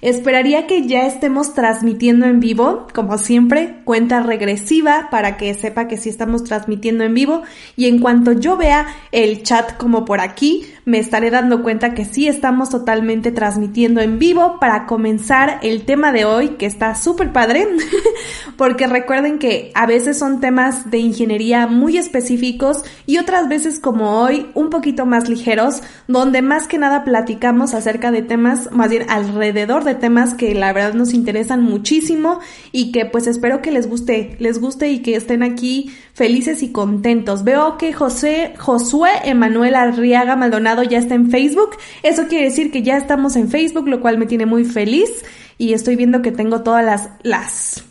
Esperaría que ya estemos transmitiendo en vivo, como siempre, cuenta regresiva para que sepa que sí estamos transmitiendo en vivo. Y en cuanto yo vea el chat como por aquí, me estaré dando cuenta que sí estamos totalmente transmitiendo en vivo para comenzar el tema de hoy que está súper padre, porque recuerden que a veces son temas de ingeniería muy específicos y otras veces como hoy un poquito más ligeros, donde más que nada platicamos acerca de temas más bien alrededor de temas que la verdad nos interesan muchísimo y que pues espero que les guste, les guste y que estén aquí felices y contentos. Veo que José, Josué Emanuel Arriaga Maldonado ya está en Facebook. Eso quiere decir que ya estamos en Facebook, lo cual me tiene muy feliz y estoy viendo que tengo todas las, las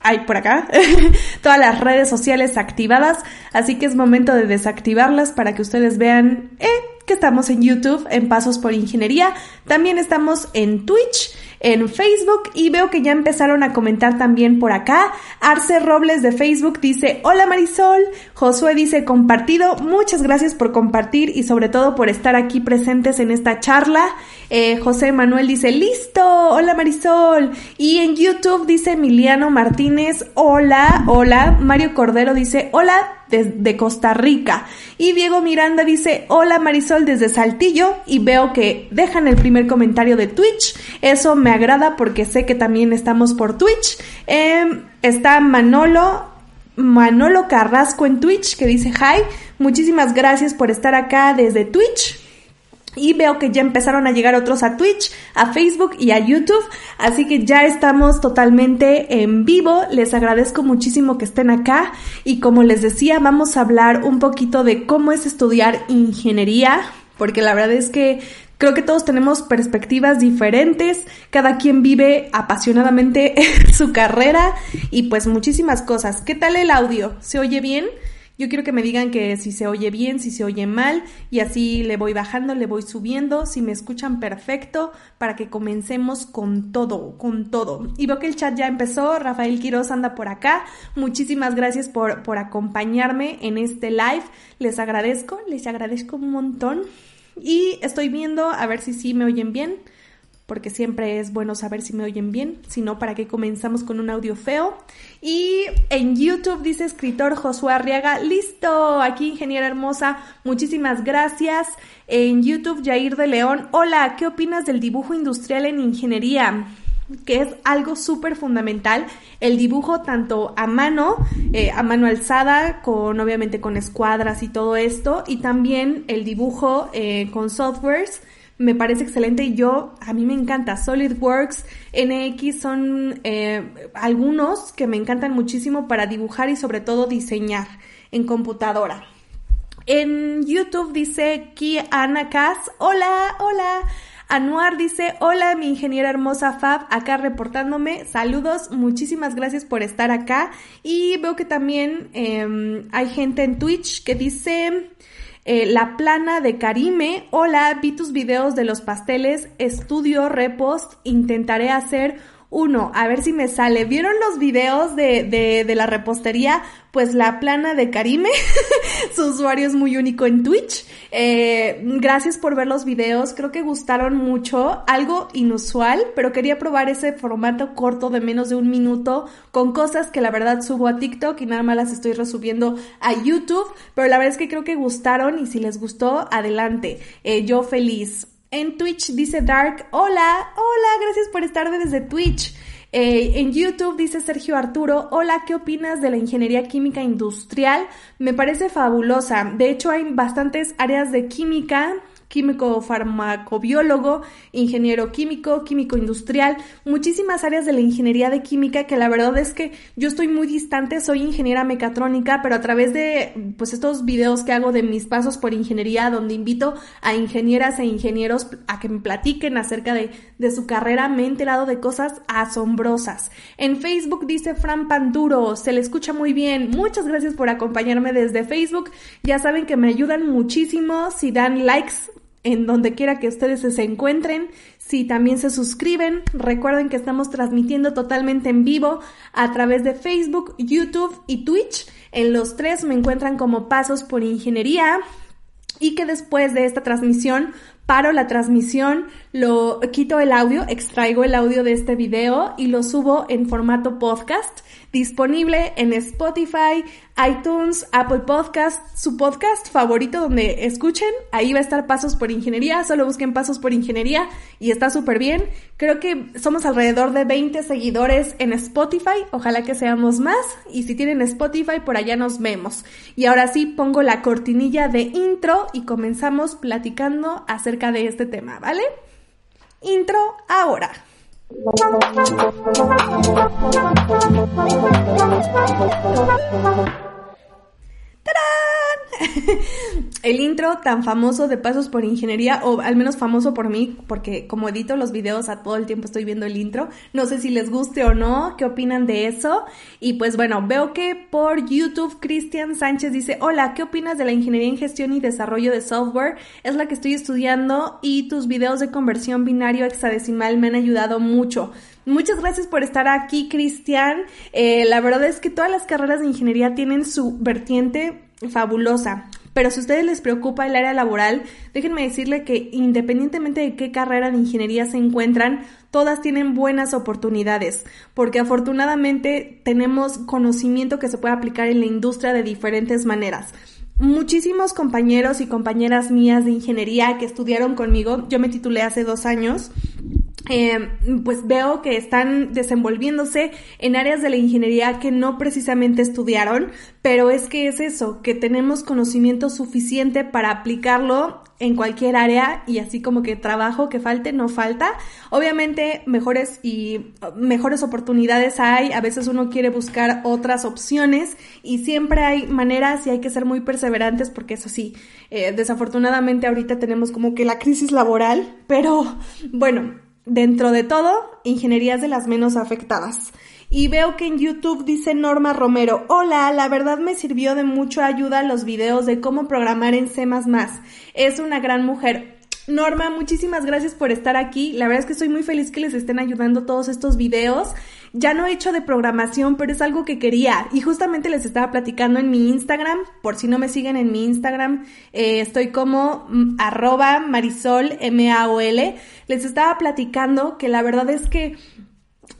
hay por acá, todas las redes sociales activadas, así que es momento de desactivarlas para que ustedes vean eh, que estamos en YouTube, en Pasos por Ingeniería, también estamos en Twitch en Facebook y veo que ya empezaron a comentar también por acá. Arce Robles de Facebook dice, hola Marisol. Josué dice, compartido. Muchas gracias por compartir y sobre todo por estar aquí presentes en esta charla. Eh, José Manuel dice, listo. Hola Marisol. Y en YouTube dice Emiliano Martínez, hola, hola. Mario Cordero dice, hola de, Costa Rica. Y Diego Miranda dice, hola Marisol desde Saltillo y veo que dejan el primer comentario de Twitch. Eso me agrada porque sé que también estamos por Twitch. Em, está Manolo, Manolo Carrasco en Twitch que dice, hi, muchísimas gracias por estar acá desde Twitch. Y veo que ya empezaron a llegar otros a Twitch, a Facebook y a YouTube. Así que ya estamos totalmente en vivo. Les agradezco muchísimo que estén acá. Y como les decía, vamos a hablar un poquito de cómo es estudiar ingeniería. Porque la verdad es que creo que todos tenemos perspectivas diferentes. Cada quien vive apasionadamente su carrera. Y pues muchísimas cosas. ¿Qué tal el audio? ¿Se oye bien? Yo quiero que me digan que si se oye bien, si se oye mal, y así le voy bajando, le voy subiendo, si me escuchan perfecto, para que comencemos con todo, con todo. Y veo que el chat ya empezó, Rafael Quiroz anda por acá. Muchísimas gracias por, por acompañarme en este live. Les agradezco, les agradezco un montón. Y estoy viendo a ver si sí me oyen bien porque siempre es bueno saber si me oyen bien, si no, ¿para qué comenzamos con un audio feo? Y en YouTube dice escritor Josué Arriaga, listo, aquí ingeniera hermosa, muchísimas gracias. En YouTube Jair de León, hola, ¿qué opinas del dibujo industrial en ingeniería? Que es algo súper fundamental, el dibujo tanto a mano, eh, a mano alzada, con obviamente con escuadras y todo esto, y también el dibujo eh, con softwares, me parece excelente y yo, a mí me encanta. SolidWorks, NX son eh, algunos que me encantan muchísimo para dibujar y sobre todo diseñar en computadora. En YouTube dice Kiana Kass, hola, hola. Anuar dice, hola mi ingeniera hermosa Fab, acá reportándome, saludos, muchísimas gracias por estar acá. Y veo que también em, hay gente en Twitch que dice, eh, la plana de Karime. Hola, vi tus videos de los pasteles, estudio repost, intentaré hacer uno, a ver si me sale. ¿Vieron los videos de, de, de la repostería? Pues la plana de Karime, su usuario es muy único en Twitch. Eh, gracias por ver los videos, creo que gustaron mucho, algo inusual, pero quería probar ese formato corto de menos de un minuto con cosas que la verdad subo a TikTok y nada más las estoy resubiendo a YouTube, pero la verdad es que creo que gustaron y si les gustó, adelante. Eh, yo feliz. En Twitch dice Dark, hola, hola, gracias por estar desde Twitch. Eh, en YouTube dice Sergio Arturo, hola, ¿qué opinas de la ingeniería química industrial? Me parece fabulosa. De hecho, hay bastantes áreas de química químico farmacobiólogo, ingeniero químico, químico industrial, muchísimas áreas de la ingeniería de química que la verdad es que yo estoy muy distante, soy ingeniera mecatrónica, pero a través de pues estos videos que hago de mis pasos por ingeniería, donde invito a ingenieras e ingenieros a que me platiquen acerca de, de su carrera, me he enterado de cosas asombrosas. En Facebook dice Fran Panduro, se le escucha muy bien, muchas gracias por acompañarme desde Facebook, ya saben que me ayudan muchísimo. Si dan likes en donde quiera que ustedes se encuentren. Si también se suscriben, recuerden que estamos transmitiendo totalmente en vivo a través de Facebook, YouTube y Twitch. En los tres me encuentran como Pasos por Ingeniería y que después de esta transmisión paro la transmisión, lo quito el audio, extraigo el audio de este video y lo subo en formato podcast disponible en Spotify, iTunes, Apple Podcast, su podcast favorito donde escuchen. Ahí va a estar Pasos por Ingeniería, solo busquen Pasos por Ingeniería y está súper bien. Creo que somos alrededor de 20 seguidores en Spotify, ojalá que seamos más y si tienen Spotify por allá nos vemos. Y ahora sí pongo la cortinilla de intro y comenzamos platicando acerca de este tema, ¿vale? Intro ahora. El intro tan famoso de Pasos por Ingeniería, o al menos famoso por mí, porque como edito los videos a todo el tiempo estoy viendo el intro. No sé si les guste o no, qué opinan de eso. Y pues bueno, veo que por YouTube Cristian Sánchez dice, hola, ¿qué opinas de la ingeniería en gestión y desarrollo de software? Es la que estoy estudiando y tus videos de conversión binario hexadecimal me han ayudado mucho. Muchas gracias por estar aquí, Cristian. Eh, la verdad es que todas las carreras de ingeniería tienen su vertiente fabulosa. Pero si a ustedes les preocupa el área laboral, déjenme decirle que independientemente de qué carrera de ingeniería se encuentran, todas tienen buenas oportunidades, porque afortunadamente tenemos conocimiento que se puede aplicar en la industria de diferentes maneras muchísimos compañeros y compañeras mías de ingeniería que estudiaron conmigo, yo me titulé hace dos años, eh, pues veo que están desenvolviéndose en áreas de la ingeniería que no precisamente estudiaron, pero es que es eso, que tenemos conocimiento suficiente para aplicarlo en cualquier área y así como que trabajo que falte, no falta. Obviamente mejores y mejores oportunidades hay, a veces uno quiere buscar otras opciones y siempre hay maneras y hay que ser muy perseverantes porque eso sí, eh, desafortunadamente ahorita tenemos como que la crisis laboral, pero bueno, dentro de todo, ingeniería es de las menos afectadas. Y veo que en YouTube dice Norma Romero, hola, la verdad me sirvió de mucha ayuda los videos de cómo programar en C ⁇ Es una gran mujer. Norma, muchísimas gracias por estar aquí. La verdad es que estoy muy feliz que les estén ayudando todos estos videos. Ya no he hecho de programación, pero es algo que quería. Y justamente les estaba platicando en mi Instagram. Por si no me siguen en mi Instagram, eh, estoy como mm, arroba marisol, M-A-O-L. Les estaba platicando que la verdad es que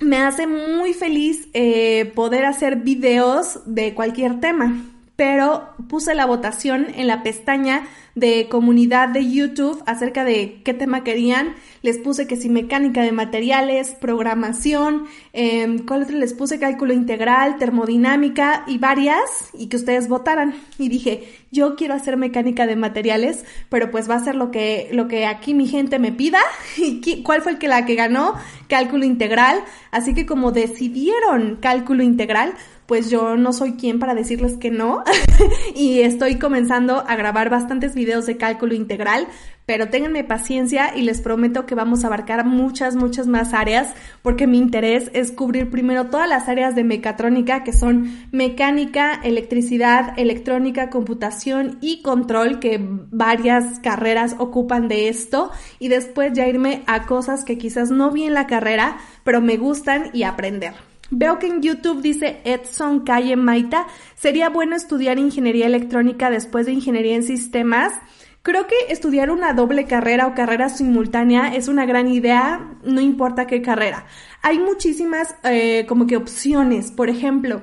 me hace muy feliz eh, poder hacer videos de cualquier tema pero puse la votación en la pestaña de comunidad de YouTube acerca de qué tema querían. Les puse que si mecánica de materiales, programación, eh, ¿cuál otro les puse? Cálculo integral, termodinámica y varias, y que ustedes votaran. Y dije, yo quiero hacer mecánica de materiales, pero pues va a ser lo que, lo que aquí mi gente me pida. ¿Y cuál fue el que la que ganó? Cálculo integral. Así que como decidieron cálculo integral, pues yo no soy quien para decirles que no y estoy comenzando a grabar bastantes videos de cálculo integral, pero ténganme paciencia y les prometo que vamos a abarcar muchas, muchas más áreas porque mi interés es cubrir primero todas las áreas de mecatrónica que son mecánica, electricidad, electrónica, computación y control que varias carreras ocupan de esto y después ya irme a cosas que quizás no vi en la carrera, pero me gustan y aprender. Veo que en YouTube dice Edson Calle Maita, sería bueno estudiar ingeniería electrónica después de ingeniería en sistemas. Creo que estudiar una doble carrera o carrera simultánea es una gran idea, no importa qué carrera. Hay muchísimas eh, como que opciones, por ejemplo,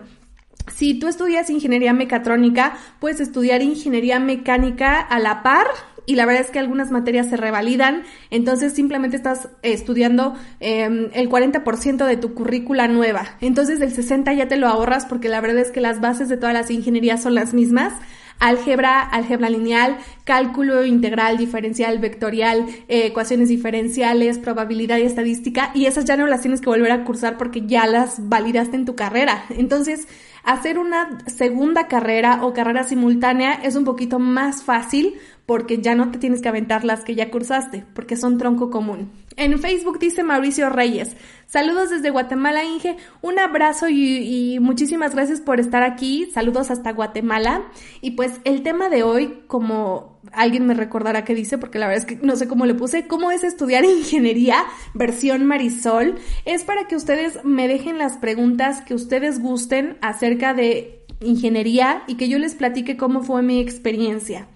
si tú estudias ingeniería mecatrónica, puedes estudiar ingeniería mecánica a la par y la verdad es que algunas materias se revalidan, entonces simplemente estás estudiando em, el 40% de tu currícula nueva, entonces el 60% ya te lo ahorras porque la verdad es que las bases de todas las ingenierías son las mismas. Álgebra, álgebra lineal, cálculo integral, diferencial, vectorial, eh, ecuaciones diferenciales, probabilidad y estadística, y esas ya no las tienes que volver a cursar porque ya las validaste en tu carrera. Entonces, hacer una segunda carrera o carrera simultánea es un poquito más fácil porque ya no te tienes que aventar las que ya cursaste, porque son tronco común. En Facebook dice Mauricio Reyes, saludos desde Guatemala, Inge, un abrazo y, muchísimas gracias por estar aquí, saludos hasta Guatemala. Y pues el tema de hoy, como alguien me recordará que dice, porque la verdad es que no sé cómo le puse, cómo es estudiar ingeniería versión Marisol, es para que ustedes me dejen las preguntas que ustedes gusten acerca de ingeniería y que yo les platique cómo fue mi experiencia.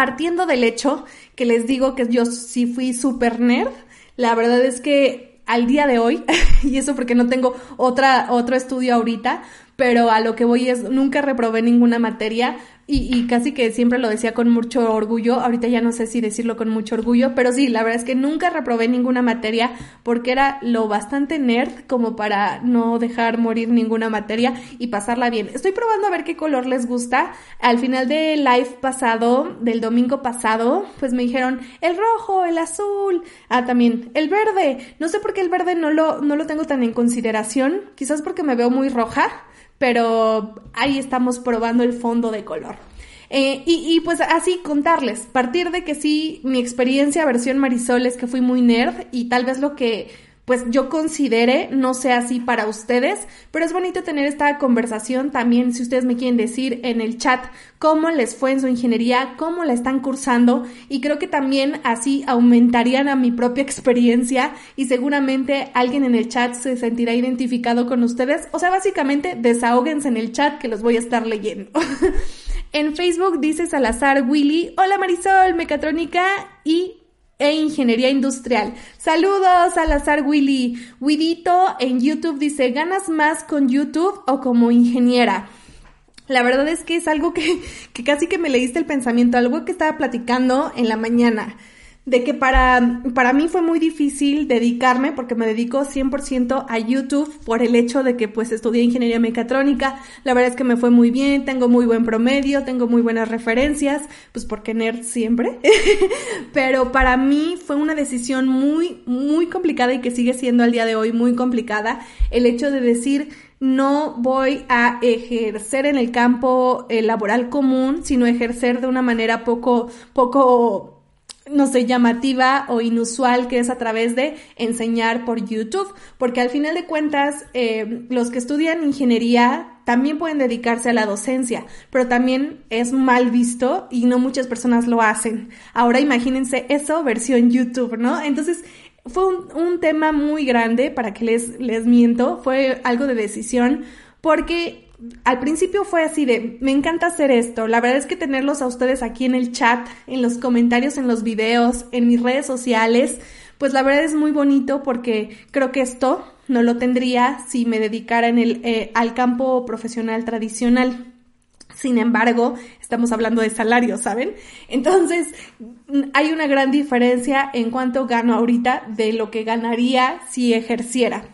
Partiendo del hecho que les digo que yo sí fui super nerd, la verdad es que al día de hoy, y eso porque no tengo otra, otro estudio ahorita, pero a lo que voy es, nunca reprobé ninguna materia, y, casi que siempre lo decía con mucho orgullo, ahorita ya no sé si decirlo con mucho orgullo, pero sí, la verdad es que nunca reprobé ninguna materia porque era lo bastante nerd como para no dejar morir ninguna materia y pasarla bien. Estoy probando a ver qué color les gusta. Al final del live pasado, del domingo pasado, pues me dijeron el rojo, el azul, ah, también el verde. No sé por qué el verde no lo, no lo tengo tan en consideración, quizás porque me veo muy roja pero ahí estamos probando el fondo de color. Eh, y, y, pues así contarles, partir de que sí, mi experiencia versión Marisol es que fui muy nerd y tal vez lo que pues yo considere no sea así para ustedes, pero es bonito tener esta conversación. También si ustedes me quieren decir en el chat cómo les fue en su ingeniería, cómo la están cursando y creo que también así aumentarían a mi propia experiencia y seguramente alguien en el chat se sentirá identificado con ustedes, o sea, básicamente desahóguense en el chat que los voy a estar leyendo. en Facebook dice Salazar Willy, hola Marisol, mecatrónica y e Ingeniería Industrial. Saludos, Salazar Willy. Widito en YouTube dice, ¿ganas más con YouTube o como ingeniera? La verdad es que es algo que, que casi que me leíste el pensamiento, algo que estaba platicando en la mañana de que para, para mí fue muy difícil dedicarme, porque me dedico 100% a YouTube por el hecho de que pues estudié ingeniería mecatrónica, la verdad es que me fue muy bien, tengo muy buen promedio, tengo muy buenas referencias, pues porque nerd siempre, pero para mí fue una decisión muy, muy complicada y que sigue siendo al día de hoy muy complicada el hecho de decir, no voy a ejercer en el campo eh, laboral común, sino ejercer de una manera poco, poco no sé, llamativa o inusual que es a través de enseñar por YouTube, porque al final de cuentas eh, los que estudian ingeniería también pueden dedicarse a la docencia, pero también es mal visto y no muchas personas lo hacen. Ahora imagínense eso versión YouTube, ¿no? Entonces fue un, un tema muy grande, para que les, les miento, fue algo de decisión, porque al principio fue así de, me encanta hacer esto. La verdad es que tenerlos a ustedes aquí en el chat, en los comentarios, en los videos, en mis redes sociales, pues la verdad es muy bonito porque creo que esto no lo tendría si me dedicara en el, eh, al campo profesional tradicional. Sin embargo, estamos hablando de salario, ¿saben? Entonces, hay una gran diferencia en cuanto gano ahorita de lo que ganaría si ejerciera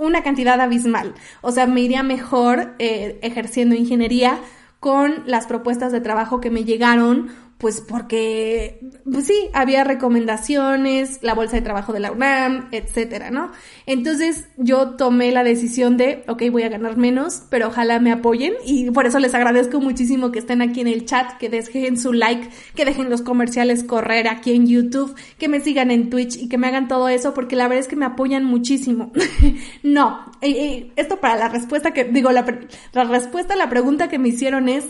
una cantidad abismal. O sea, me iría mejor eh, ejerciendo ingeniería con las propuestas de trabajo que me llegaron pues porque, pues sí, había recomendaciones, la bolsa de trabajo de la UNAM, etcétera, ¿no? Entonces yo tomé la decisión de, ok, voy a ganar menos, pero ojalá me apoyen y por eso les agradezco muchísimo que estén aquí en el chat, que dejen su like, que dejen los comerciales correr aquí en YouTube, que me sigan en Twitch y que me hagan todo eso porque la verdad es que me apoyan muchísimo. no, esto para la respuesta que, digo, la, la respuesta a la pregunta que me hicieron es,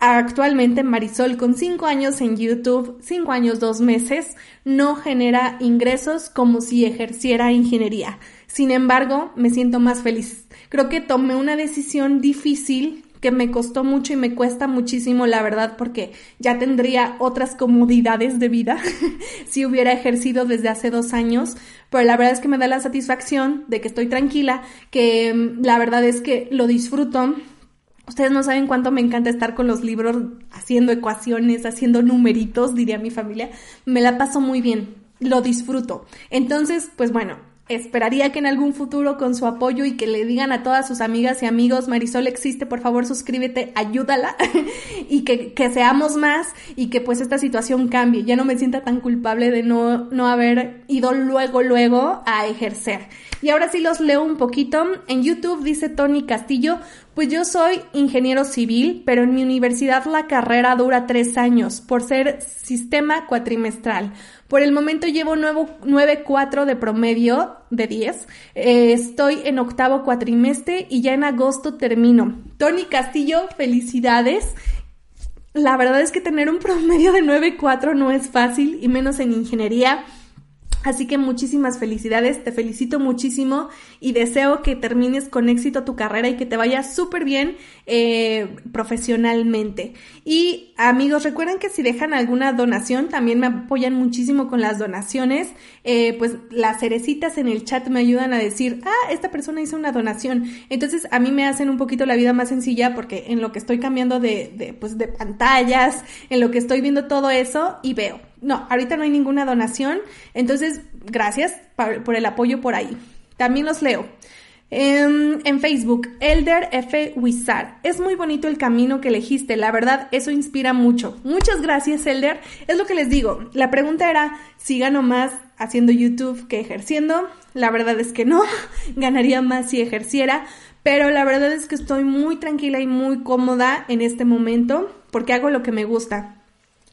Actualmente Marisol con 5 años en YouTube, 5 años 2 meses, no genera ingresos como si ejerciera ingeniería. Sin embargo, me siento más feliz. Creo que tomé una decisión difícil que me costó mucho y me cuesta muchísimo, la verdad, porque ya tendría otras comodidades de vida si hubiera ejercido desde hace dos años, pero la verdad es que me da la satisfacción de que estoy tranquila, que mm, la verdad es que lo disfruto, Ustedes no saben cuánto me encanta estar con los libros haciendo ecuaciones, haciendo numeritos, diría mi familia. Me la paso muy bien, lo disfruto. Entonces, pues bueno, esperaría que en algún futuro con su apoyo y que le digan a todas sus amigas y amigos, Marisol existe, por favor suscríbete, ayúdala y que, que, seamos más y que pues esta situación cambie. Ya no me sienta tan culpable de no, no haber ido luego, luego a ejercer. Y ahora sí los leo un poquito. En YouTube dice Tony Castillo, pues yo soy ingeniero civil, pero en mi universidad la carrera dura tres años por ser sistema cuatrimestral. Por el momento llevo 9.4 de promedio de 10. Eh, estoy en octavo cuatrimestre y ya en agosto termino. Tony Castillo, felicidades. La verdad es que tener un promedio de 9.4 no es fácil y menos en ingeniería. Así que muchísimas felicidades, te felicito muchísimo y deseo que termines con éxito tu carrera y que te vaya súper bien eh, profesionalmente. Y amigos, recuerden que si dejan alguna donación, también me apoyan muchísimo con las donaciones. Eh, pues las cerecitas en el chat me ayudan a decir, ah, esta persona hizo una donación. Entonces a mí me hacen un poquito la vida más sencilla porque en lo que estoy cambiando de, de, pues, de pantallas, en lo que estoy viendo todo eso y veo no, ahorita no hay ninguna donación. Entonces, gracias por, el apoyo por ahí. También los leo. En, en, Facebook, Elder F. Wizard. Es muy bonito el camino que elegiste, la verdad, eso inspira mucho. Muchas gracias, Elder. Es lo que les digo. La pregunta era si gano más haciendo YouTube que ejerciendo. La verdad es que no, ganaría más si ejerciera, pero la verdad es que estoy muy tranquila y muy cómoda en este momento porque hago lo que me gusta.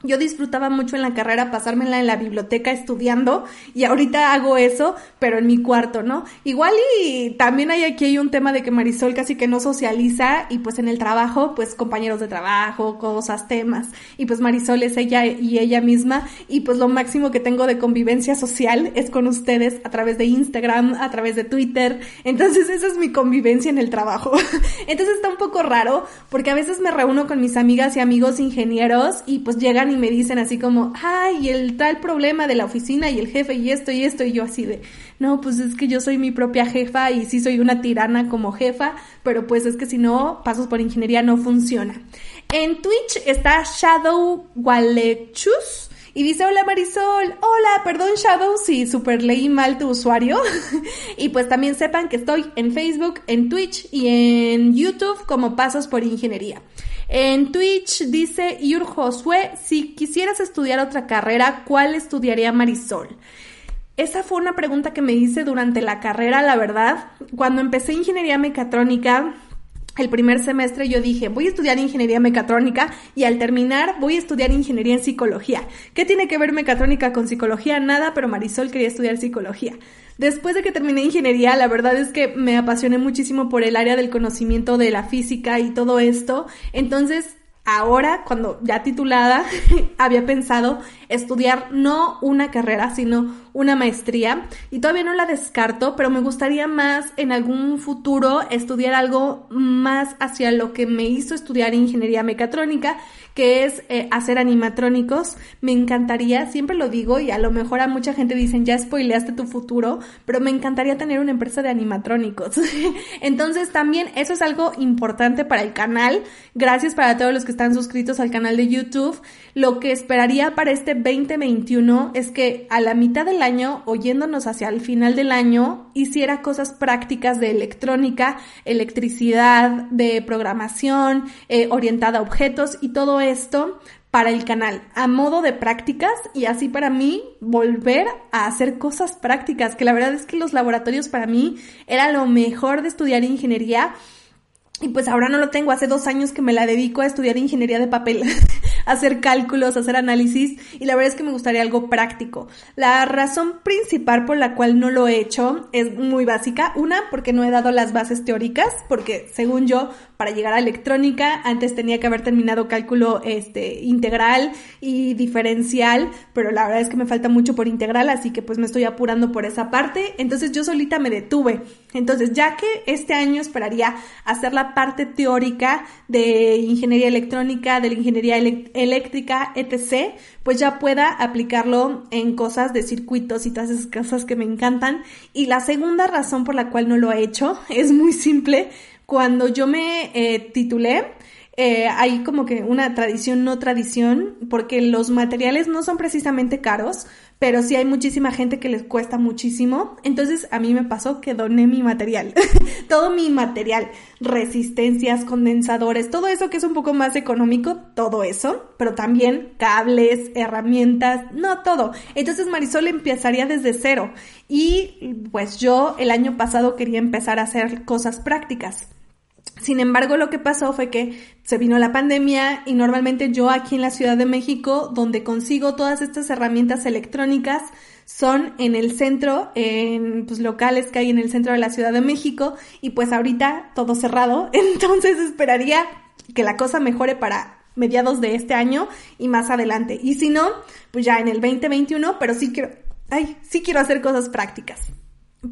Yo disfrutaba mucho en la carrera pasármela en la biblioteca estudiando y ahorita hago eso, pero en mi cuarto, ¿no? Igual y también hay aquí hay un tema de que Marisol casi que no socializa y pues en el trabajo, pues compañeros de trabajo, cosas, temas. Y pues Marisol es ella y ella misma y pues lo máximo que tengo de convivencia social es con ustedes a través de Instagram, a través de Twitter. Entonces esa es mi convivencia en el trabajo. Entonces está un poco raro porque a veces me reúno con mis amigas y amigos ingenieros y pues llegan y me dicen así como, ay, el tal problema de la oficina y el jefe y esto y esto, y yo así de, no, pues es que yo soy mi propia jefa y sí soy una tirana como jefa, pero pues es que si no, pasos por ingeniería no funciona. En Twitch está Shadow Walechus. Y dice, hola Marisol, hola, perdón Shadow si super leí mal tu usuario. y pues también sepan que estoy en Facebook, en Twitch y en YouTube como Pasos por Ingeniería. En Twitch dice Yur Josué, si quisieras estudiar otra carrera, ¿cuál estudiaría Marisol? Esa fue una pregunta que me hice durante la carrera, la verdad. Cuando empecé ingeniería mecatrónica, el primer semestre yo dije, voy a estudiar ingeniería mecatrónica y al terminar voy a estudiar ingeniería en psicología. ¿Qué tiene que ver mecatrónica con psicología? Nada, pero Marisol quería estudiar psicología. Después de que terminé ingeniería, la verdad es que me apasioné muchísimo por el área del conocimiento de la física y todo esto. Entonces, ahora, cuando ya titulada, había pensado estudiar no una carrera, sino una maestría. Y todavía no la descarto, pero me gustaría más en algún futuro estudiar algo más hacia lo que me hizo estudiar ingeniería mecatrónica que es eh, hacer animatrónicos. Me encantaría, siempre lo digo y a lo mejor a mucha gente dicen, ya spoileaste tu futuro, pero me encantaría tener una empresa de animatrónicos. Entonces también eso es algo importante para el canal. Gracias para todos los que están suscritos al canal de YouTube. Lo que esperaría para este 2021 es que a la mitad del año, oyéndonos hacia el final del año, hiciera cosas prácticas de electrónica, electricidad, de programación, eh, orientada a objetos y todo esto para el canal a modo de prácticas y así para mí volver a hacer cosas prácticas, que la verdad es que los laboratorios para mí era lo mejor de estudiar ingeniería y pues ahora no lo tengo, hace dos años que me la dedico a estudiar ingeniería de papel, hacer cálculos, hacer análisis y la verdad es que me gustaría algo práctico. La razón principal por la cual no lo he hecho es muy básica. Una, porque no he dado las bases teóricas, porque según yo, para llegar a electrónica, antes tenía que haber terminado cálculo este, integral y diferencial, pero la verdad es que me falta mucho por integral, así que pues me estoy apurando por esa parte. Entonces yo solita me detuve. Entonces, ya que este año esperaría hacer la parte teórica de ingeniería electrónica, de la ingeniería eléctrica, etc., pues ya pueda aplicarlo en cosas de circuitos y todas esas cosas que me encantan. Y la segunda razón por la cual no lo he hecho es muy simple. Cuando yo me eh, titulé, eh, hay como que una tradición, no tradición, porque los materiales no son precisamente caros, pero sí hay muchísima gente que les cuesta muchísimo. Entonces a mí me pasó que doné mi material, todo mi material, resistencias, condensadores, todo eso que es un poco más económico, todo eso, pero también cables, herramientas, no todo. Entonces Marisol empezaría desde cero y pues yo el año pasado quería empezar a hacer cosas prácticas. Sin embargo, lo que pasó fue que se vino la pandemia y normalmente yo aquí en la Ciudad de México, donde consigo todas estas herramientas electrónicas, son en el centro, en pues, locales que hay en el centro de la Ciudad de México y pues ahorita todo cerrado, entonces esperaría que la cosa mejore para mediados de este año y más adelante. Y si no, pues ya en el 2021, pero sí quiero ay, sí quiero hacer cosas prácticas.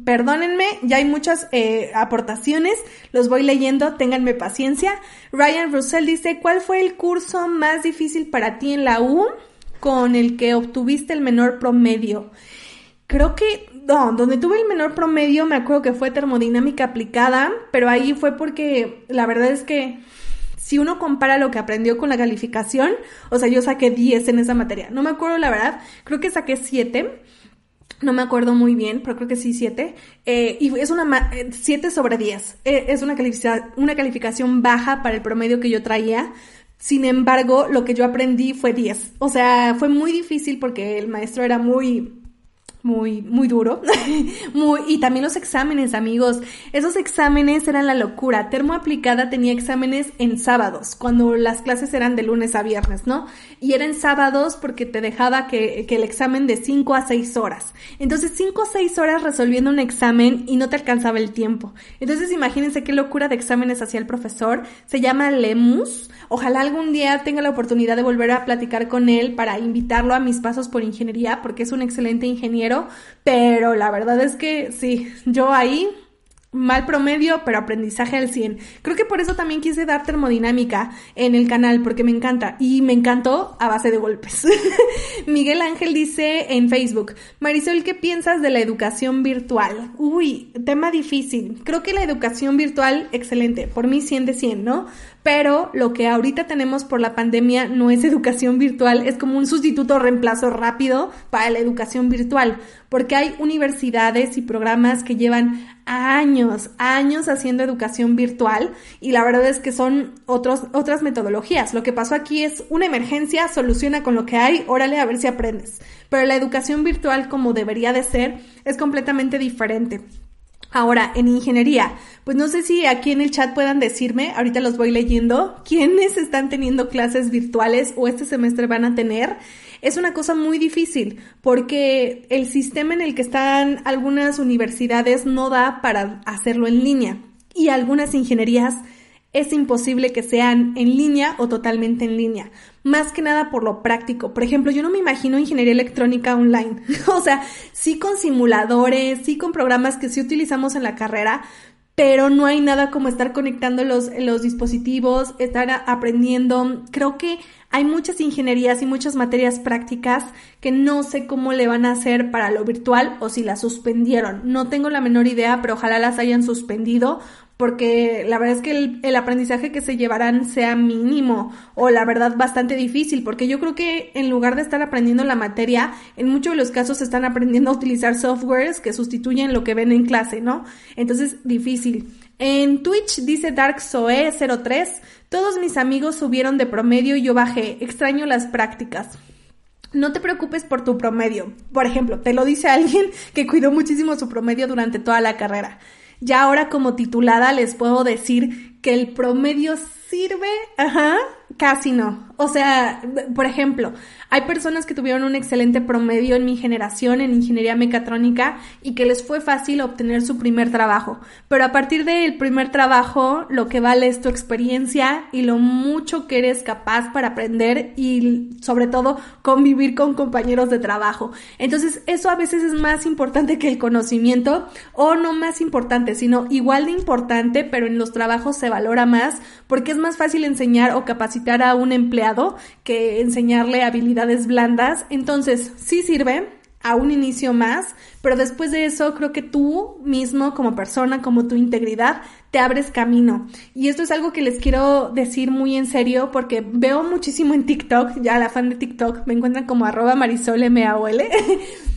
Perdónenme, ya hay muchas eh, aportaciones, los voy leyendo, ténganme paciencia. Ryan Russell dice, ¿cuál fue el curso más difícil para ti en la U con el que obtuviste el menor promedio? Creo que, no, donde tuve el menor promedio me acuerdo que fue termodinámica aplicada, pero ahí fue porque la verdad es que si uno compara lo que aprendió con la calificación, o sea, yo saqué 10 en esa materia. No me acuerdo la verdad, creo que saqué 7 no me acuerdo muy bien, pero creo que sí 7. Eh, y es una 7 eh, sobre 10. Eh, es una, calificación baja para el promedio que yo traía. Sin embargo, lo que yo aprendí fue 10. O sea, fue muy difícil porque el maestro era muy muy, muy duro. muy, y también los exámenes, amigos. Esos exámenes eran la locura. Termo aplicada tenía exámenes en sábados, cuando las clases eran de lunes a viernes, ¿no? Y eran sábados porque te dejaba que, que el examen de 5 a 6 horas. Entonces, 5 a 6 horas resolviendo un examen y no te alcanzaba el tiempo. Entonces, imagínense qué locura de exámenes hacía el profesor. Se llama Lemus. Ojalá algún día tenga la oportunidad de volver a platicar con él para invitarlo a mis pasos por ingeniería, porque es un excelente ingeniero pero la verdad es que sí, yo ahí mal promedio, pero aprendizaje al 100. Creo que por eso también quise dar termodinámica en el canal, porque me encanta. Y me encantó a base de golpes. Miguel Ángel dice en Facebook, Marisol, ¿qué piensas de la educación virtual? Uy, tema difícil. Creo que la educación virtual, excelente. Por mí 100 de 100, ¿no? Pero lo que ahorita tenemos por la pandemia no es educación virtual, es como un sustituto reemplazo rápido para la educación virtual, porque hay universidades y programas que llevan años, años haciendo educación virtual y la verdad es que son otros, otras metodologías. Lo que pasó aquí es una emergencia, soluciona con lo que hay, órale a ver si aprendes. Pero la educación virtual como debería de ser es completamente diferente. Ahora, en ingeniería, pues no sé si aquí en el chat puedan decirme, ahorita los voy leyendo, quiénes están teniendo clases virtuales o este semestre van a tener. Es una cosa muy difícil porque el sistema en el que están algunas universidades no da para hacerlo en línea y algunas ingenierías es imposible que sean en línea o totalmente en línea. Más que nada por lo práctico. Por ejemplo, yo no me imagino ingeniería electrónica online. o sea, sí con simuladores, sí con programas que sí utilizamos en la carrera, pero no hay nada como estar conectando los, los dispositivos, estar aprendiendo. Creo que hay muchas ingenierías y muchas materias prácticas que no sé cómo le van a hacer para lo virtual o si las suspendieron. No tengo la menor idea, pero ojalá las hayan suspendido porque la verdad es que el, aprendizaje que se llevarán sea mínimo o la verdad bastante difícil, porque yo creo que en lugar de estar aprendiendo la materia, en muchos de los casos están aprendiendo a utilizar softwares que sustituyen lo que ven en clase, ¿no? Entonces, difícil. En Twitch dice DarkSoe03, todos mis amigos subieron de promedio y yo bajé, extraño las prácticas no te preocupes por tu promedio. Por ejemplo, te lo dice alguien que cuidó muchísimo su promedio durante toda la carrera. Ya ahora como titulada les puedo decir que el promedio sirve, ajá, casi no. O sea, por ejemplo, hay personas que tuvieron un excelente promedio en mi generación en ingeniería mecatrónica y que les fue fácil obtener su primer trabajo. Pero a partir del primer trabajo, lo que vale es tu experiencia y lo mucho que eres capaz para aprender y sobre todo convivir con compañeros de trabajo. Entonces, eso a veces es más importante que el conocimiento o no más importante, sino igual de importante, pero en los trabajos se valora más porque es más fácil enseñar o capacitar a un empleado que enseñarle habilidades blandas. Entonces, sí sirve a un inicio más, pero después de eso creo que tú mismo como persona, como tu integridad, te abres camino. Y esto es algo que les quiero decir muy en serio porque veo muchísimo en TikTok, ya la fan de TikTok, me encuentran como arroba marisol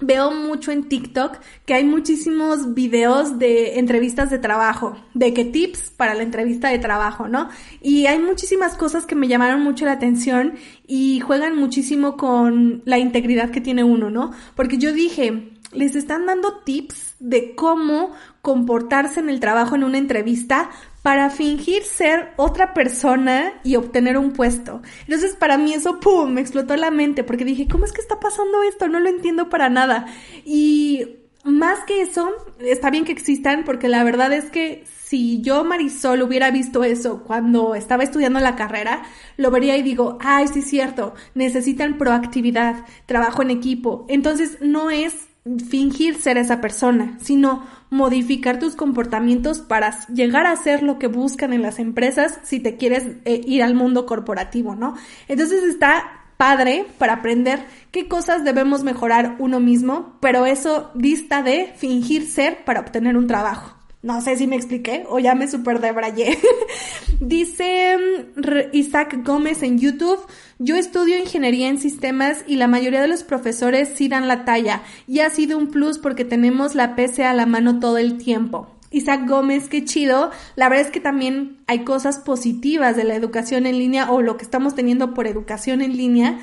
veo mucho en TikTok que hay muchísimos videos de entrevistas de trabajo, de qué tips para la entrevista de trabajo, ¿no? Y hay muchísimas cosas que me llamaron mucho la atención y juegan muchísimo con la integridad que tiene uno, ¿no? Porque yo dije, les están dando tips de cómo comportarse en el trabajo en una entrevista para fingir ser otra persona y obtener un puesto. Entonces para mí eso, ¡pum!, me explotó la mente porque dije, ¿cómo es que está pasando esto? No lo entiendo para nada. Y más que eso, está bien que existan porque la verdad es que si yo, Marisol, hubiera visto eso cuando estaba estudiando la carrera, lo vería y digo, ay, sí es cierto, necesitan proactividad, trabajo en equipo. Entonces no es fingir ser esa persona, sino modificar tus comportamientos para llegar a ser lo que buscan en las empresas si te quieres eh, ir al mundo corporativo, ¿no? Entonces está padre para aprender qué cosas debemos mejorar uno mismo, pero eso dista de fingir ser para obtener un trabajo. No sé si me expliqué o ya me super debrayé. Dice mm, Isaac Gómez en YouTube, yo estudio ingeniería en sistemas y la mayoría de los profesores sí dan la talla y ha sido un plus porque tenemos la PC a la mano todo el tiempo. Isaac Gómez, qué chido. La verdad es que también hay cosas positivas de la educación en línea o lo que estamos teniendo por educación en línea.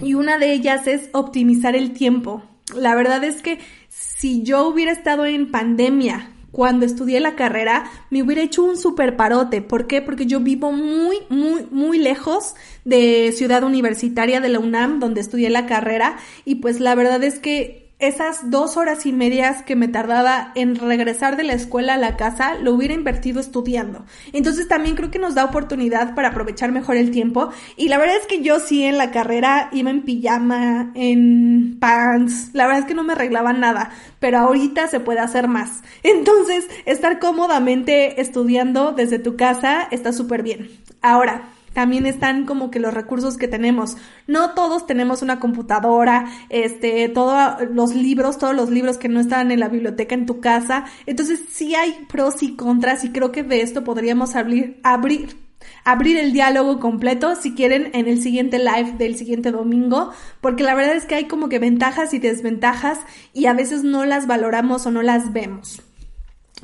Y una de ellas es optimizar el tiempo. La verdad es que si yo hubiera estado en pandemia cuando estudié la carrera, me hubiera hecho un super parote. ¿Por qué? Porque yo vivo muy, muy, muy lejos de Ciudad Universitaria de la UNAM, donde estudié la carrera. Y pues la verdad es que esas dos horas y medias que me tardaba en regresar de la escuela a la casa, lo hubiera invertido estudiando. Entonces también creo que nos da oportunidad para aprovechar mejor el tiempo. Y la verdad es que yo sí en la carrera iba en pijama, en pants. La verdad es que no me arreglaba nada, pero ahorita se puede hacer más. Entonces, estar cómodamente estudiando desde tu casa está súper bien. Ahora, también están como que los recursos que tenemos. No todos tenemos una computadora, este, todos los libros, todos los libros que no están en la biblioteca en tu casa. Entonces sí hay pros y contras y creo que de esto podríamos abrir, abrir abrir el diálogo completo si quieren en el siguiente live del siguiente domingo, porque la verdad es que hay como que ventajas y desventajas y a veces no las valoramos o no las vemos.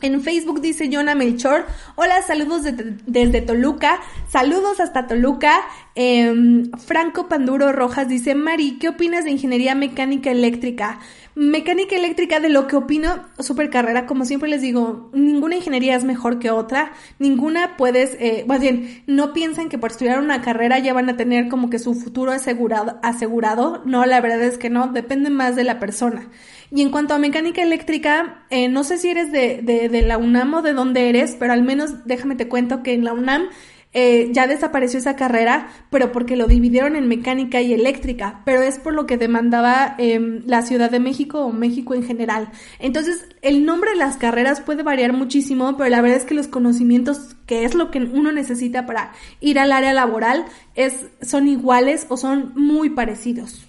En Facebook dice Jonah Melchor, hola, saludos desde Toluca, saludos hasta Toluca. Em, Franco Panduro Rojas dice, Mari, ¿qué opinas de ingeniería mecánica eléctrica? Mecánica eléctrica, de lo que opino, super carrera, como siempre les digo, ninguna ingeniería es mejor que otra, ninguna puedes, eh, más bien, no piensen que por estudiar una carrera ya van a tener como que su futuro asegurado, asegurado, no, la verdad es que no, depende más de la persona. Y en cuanto a mecánica eléctrica, eh, no sé si eres de, de, de, la UNAM o de dónde eres, pero al menos déjame te cuento que en la UNAM eh, ya desapareció esa carrera, pero porque lo dividieron en mecánica y eléctrica, pero es por lo que demandaba eh, la Ciudad de México o México en general. Entonces, el nombre de las carreras puede variar muchísimo, pero la verdad es que los conocimientos, que es lo que uno necesita para ir al área laboral, es, son iguales o son muy parecidos.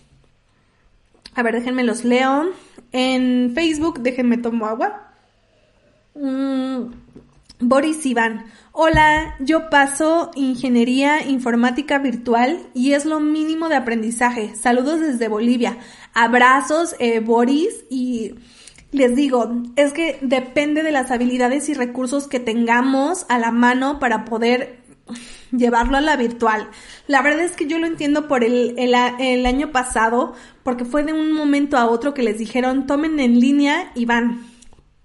A ver, déjenme los leo. En Facebook, déjenme tomo agua. Mm, Boris Iván. Hola, yo paso ingeniería informática virtual y es lo mínimo de aprendizaje. Saludos desde Bolivia. Abrazos, eh, Boris, y les digo, es que depende de las habilidades y recursos que tengamos a la mano para poder llevarlo a la virtual. La verdad es que yo lo entiendo por el, el, año pasado, porque fue de un momento a otro que les dijeron tomen en línea y van.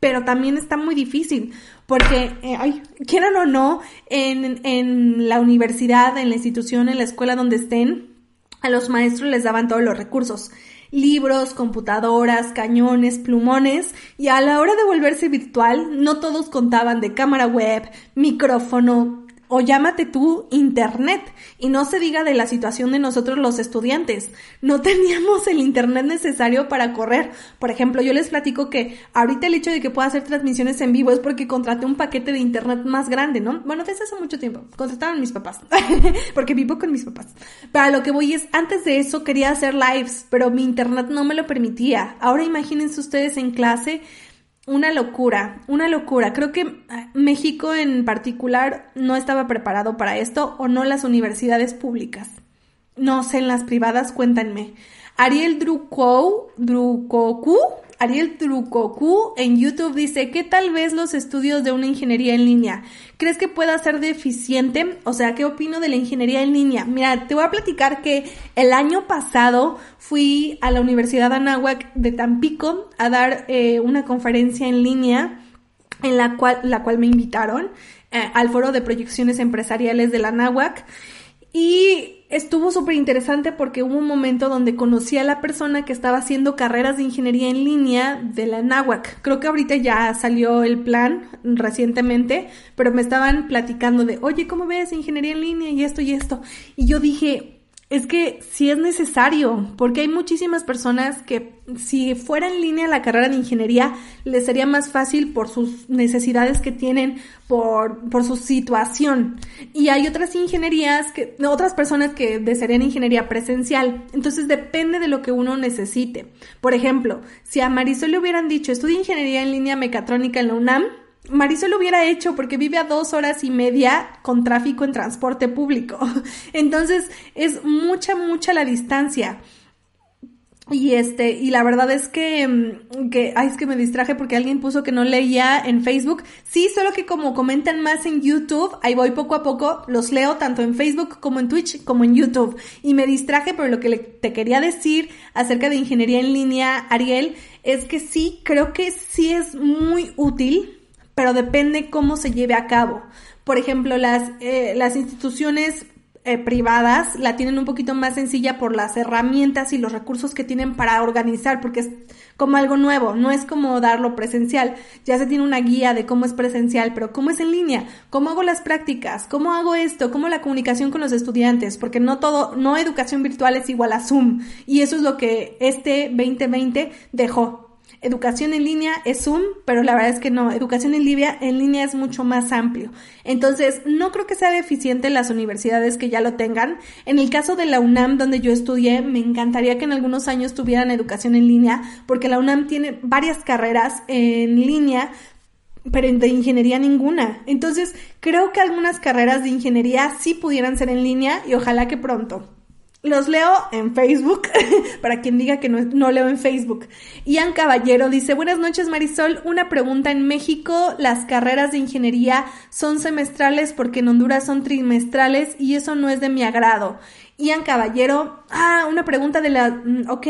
Pero también está muy difícil, porque, eh, ay, quieran o no, en, en la universidad, en la institución, en la escuela donde estén, a los maestros les daban todos los recursos libros, computadoras, cañones, plumones, y a la hora de volverse virtual, no todos contaban de cámara web, micrófono, o llámate tú Internet. Y no se diga de la situación de nosotros los estudiantes. No teníamos el Internet necesario para correr. Por ejemplo, yo les platico que ahorita el hecho de que pueda hacer transmisiones en vivo es porque contraté un paquete de Internet más grande, ¿no? Bueno, desde hace mucho tiempo. Contrataron mis papás. porque vivo con mis papás. Pero lo que voy es, antes de eso quería hacer lives, pero mi Internet no me lo permitía. Ahora imagínense ustedes en clase una locura, una locura. Creo que ah, México en particular no estaba preparado para esto o no las universidades públicas. No sé, en las privadas, cuéntanme. Ariel Drukou, Drukoku, Ariel Trucocu en YouTube dice ¿qué tal vez los estudios de una ingeniería en línea? ¿Crees que pueda ser deficiente? O sea, ¿qué opino de la ingeniería en línea? Mira, te voy a platicar que el año pasado fui a la Universidad Anáhuac de Tampico a dar eh, una conferencia en línea en la cual, la cual me invitaron eh, al foro de proyecciones empresariales de la Anáhuac y estuvo súper interesante porque hubo un momento donde conocí a la persona que estaba haciendo carreras de ingeniería en línea de la NAWAC. Creo que ahorita ya salió el plan recientemente, pero me estaban platicando de, oye, ¿cómo ves ingeniería en línea y esto y esto? Y yo dije, es que sí es necesario, porque hay muchísimas personas que si fuera en línea la carrera de ingeniería, les sería más fácil por sus necesidades que tienen, por, por su situación. Y hay otras ingenierías, que, otras personas que desearían ingeniería presencial. Entonces depende de lo que uno necesite. Por ejemplo, si a Marisol le hubieran dicho, estudia ingeniería en línea mecatrónica en la UNAM, Marisol lo hubiera hecho porque vive a dos horas y media con tráfico en transporte público. Entonces es mucha, mucha la distancia. Y este, y la verdad es que, mm, que, ay, es que me distraje porque alguien puso que no leía en Facebook. Sí, solo que como comentan más en YouTube, ahí voy poco a poco, los leo tanto en Facebook como en Twitch como en YouTube. Y me distraje, pero lo que te quería decir acerca de ingeniería en línea, Ariel, es que sí, creo que sí es muy útil pero depende cómo se lleve a cabo. Por ejemplo, las, eh, las instituciones eh, privadas la tienen un poquito más sencilla por las herramientas y los recursos que tienen para organizar, porque es como algo nuevo, no es como darlo presencial. Ya se tiene una guía de cómo es presencial, pero cómo es en línea, cómo hago las prácticas, cómo hago esto, cómo la comunicación con los estudiantes, porque no todo, no educación virtual es igual a Zoom. Y eso es lo que este 2020 dejó Educación en línea es Zoom, pero la verdad es que no, educación en línea, en línea es mucho más amplio. Entonces, no creo que sea deficiente las universidades que ya lo tengan. En el caso de la UNAM, donde yo estudié, me encantaría que en algunos años tuvieran educación en línea, porque la UNAM tiene varias carreras en línea, pero de ingeniería ninguna. Entonces, creo que algunas carreras de ingeniería sí pudieran ser en línea y ojalá que pronto. Los leo en Facebook, para quien diga que no, leo en Facebook. Ian Caballero dice, buenas noches Marisol, una pregunta, en México las carreras de ingeniería son semestrales porque en Honduras son trimestrales y eso no es de mi agrado. Ian Caballero, ah, una pregunta de la, mm, ok.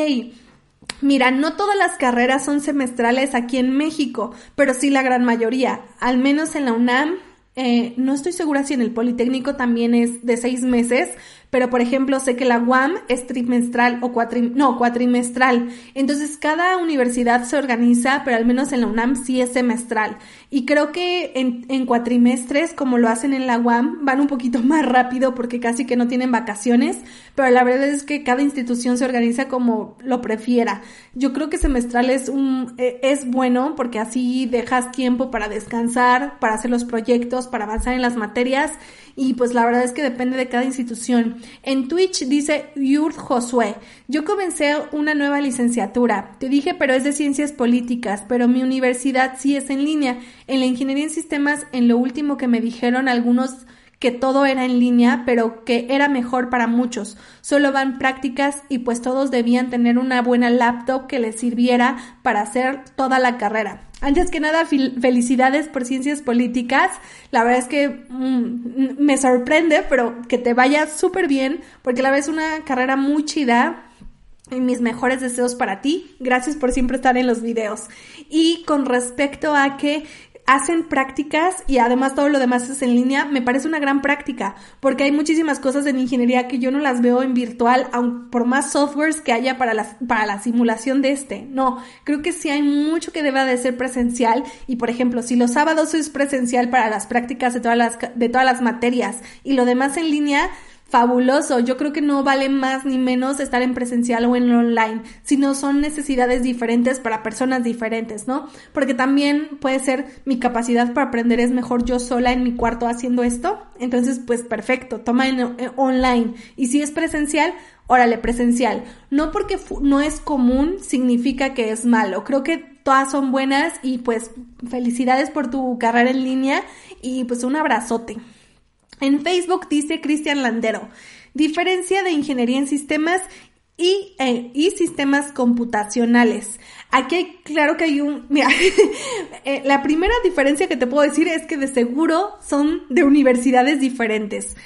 Mira, no todas las carreras son semestrales aquí en México, pero sí la gran mayoría, al menos en la UNAM. Eh, no estoy segura si en el Politécnico también es de seis meses, pero por ejemplo sé que la UAM es trimestral o no, cuatrimestral. Entonces cada universidad se organiza, pero al menos en la UNAM sí es semestral. Y creo que en, en cuatrimestres, como lo hacen en la UAM, van un poquito más rápido porque casi que no tienen vacaciones, pero la verdad es que cada institución se organiza como lo prefiera. Yo creo que semestral es un, e, es bueno porque así dejas tiempo para descansar, para hacer los proyectos, para avanzar en las materias y pues la verdad es que depende de cada institución. En Twitch dice Yurt Josué, yo comencé una nueva licenciatura, te dije pero es de ciencias políticas, pero mi universidad sí es en línea. En la ingeniería en sistemas, en lo último que me dijeron algunos que todo era en línea, pero que era mejor para muchos. Solo van prácticas y pues todos debían tener una buena laptop que les sirviera para hacer toda la carrera. Antes que nada, felicidades por ciencias políticas. La verdad es que mm, me sorprende, pero que te vaya súper bien, porque la verdad es una carrera muy chida. Y mis mejores deseos para ti. Gracias por siempre estar en los videos. Y con respecto a que hacen prácticas y además todo lo demás es en línea, me parece una gran práctica, porque hay muchísimas cosas en ingeniería que yo no las veo en virtual, aun por más softwares que haya para, las, para la simulación de este. No, creo que sí hay mucho que deba de ser presencial y por ejemplo, si los sábados es presencial para las prácticas de todas las, de todas las materias y lo demás en línea, fabuloso. Yo creo que no vale más ni menos estar en presencial o en online, sino son necesidades diferentes para personas diferentes, ¿no? Porque también puede ser mi capacidad para aprender es mejor yo sola en mi cuarto haciendo esto. Entonces, pues perfecto, toma en, eh, online. Y si es presencial, órale, presencial. No porque no es común significa que es malo. Creo que todas son buenas y pues felicidades por tu carrera en línea y pues un abrazote. En Facebook dice Cristian Landero, diferencia de ingeniería en sistemas y, eh, y, sistemas computacionales. Aquí hay, claro que hay un, mira, eh, la primera diferencia que te puedo decir es que de seguro son de universidades diferentes.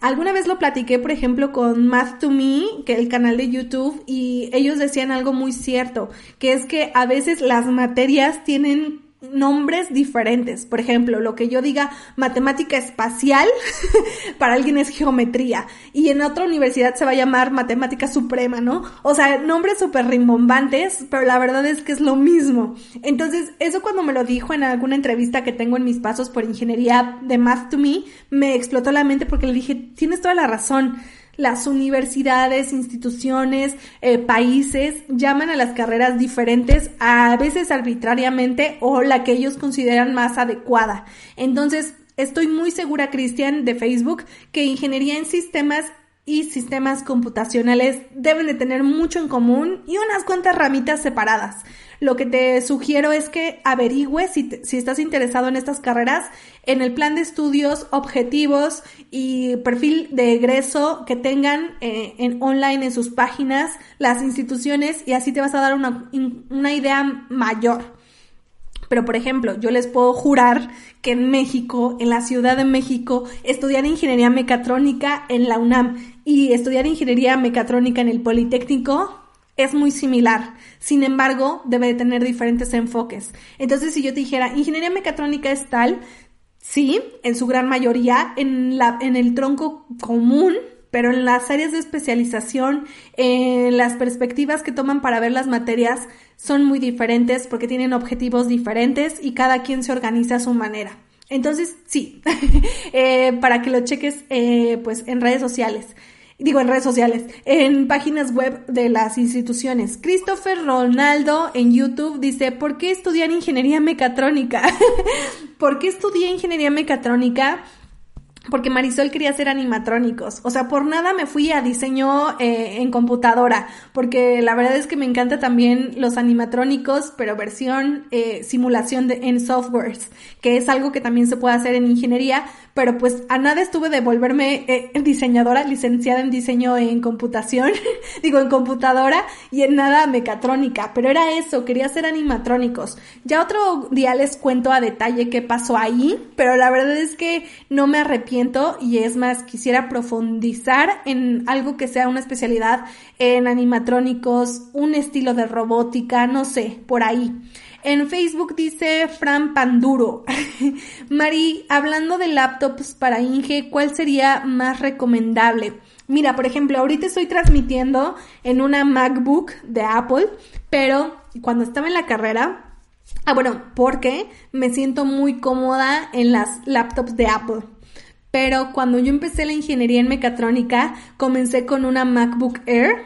Alguna vez lo platiqué, por ejemplo, con Math to Me, que es el canal de YouTube, y ellos decían algo muy cierto, que es que a veces las materias tienen nombres diferentes. Por ejemplo, lo que yo diga matemática espacial, para alguien es geometría. Y en otra universidad se va a llamar matemática suprema, ¿no? O sea, nombres súper rimbombantes, pero la verdad es que es lo mismo. Entonces, eso cuando me lo dijo en alguna entrevista que tengo en mis pasos por ingeniería de Math to Me, me explotó la mente porque le dije, tienes toda la razón las universidades, instituciones, eh, países llaman a las carreras diferentes, a veces arbitrariamente o la que ellos consideran más adecuada. Entonces, estoy muy segura, Cristian, de Facebook, que ingeniería en sistemas y sistemas computacionales deben de tener mucho en común y unas cuantas ramitas separadas. Lo que te sugiero es que averigües si, si estás interesado en estas carreras en el plan de estudios, objetivos y perfil de egreso que tengan eh, en online en sus páginas las instituciones y así te vas a dar una, una idea mayor. Pero, por ejemplo, yo les puedo jurar que en México, en la Ciudad de México, estudiar ingeniería mecatrónica en la UNAM y estudiar ingeniería mecatrónica en el Politécnico es muy similar. Sin embargo, debe de tener diferentes enfoques. Entonces, si yo te dijera, ingeniería mecatrónica es tal, sí, en su gran mayoría, en, la, en el tronco común, pero en las áreas de especialización, en las perspectivas que toman para ver las materias son muy diferentes porque tienen objetivos diferentes y cada quien se organiza a su manera. Entonces, sí, eh, para que lo cheques eh, pues en redes sociales digo en redes sociales, en páginas web de las instituciones. Christopher Ronaldo en YouTube dice, ¿por qué estudiar ingeniería mecatrónica? ¿Por qué estudié ingeniería mecatrónica? Porque Marisol quería hacer animatrónicos. O sea, por nada me fui a diseño eh, en computadora, porque la verdad es que me encanta también los animatrónicos, pero versión eh, simulación en softwares, que es algo que también se puede hacer en ingeniería, pero pues a nada estuve de volverme eh, diseñadora, licenciada en diseño en computación, digo en computadora, y en nada mecatrónica, pero era eso, quería hacer animatrónicos. Ya otro día les cuento a detalle qué pasó ahí, pero la verdad es que no me arrepiento y es más, quisiera profundizar en algo que sea una especialidad en animatrónicos, un estilo de robótica, no sé, por ahí. En Facebook dice Fran Panduro. Mari, hablando de laptops para Inge, ¿cuál sería más recomendable? Mira, por ejemplo, ahorita estoy transmitiendo en una MacBook de Apple, pero cuando estaba en la carrera, Ah, bueno, porque me siento muy cómoda en las laptops de Apple. Pero cuando yo empecé la ingeniería en mecatrónica, comencé con una MacBook Air.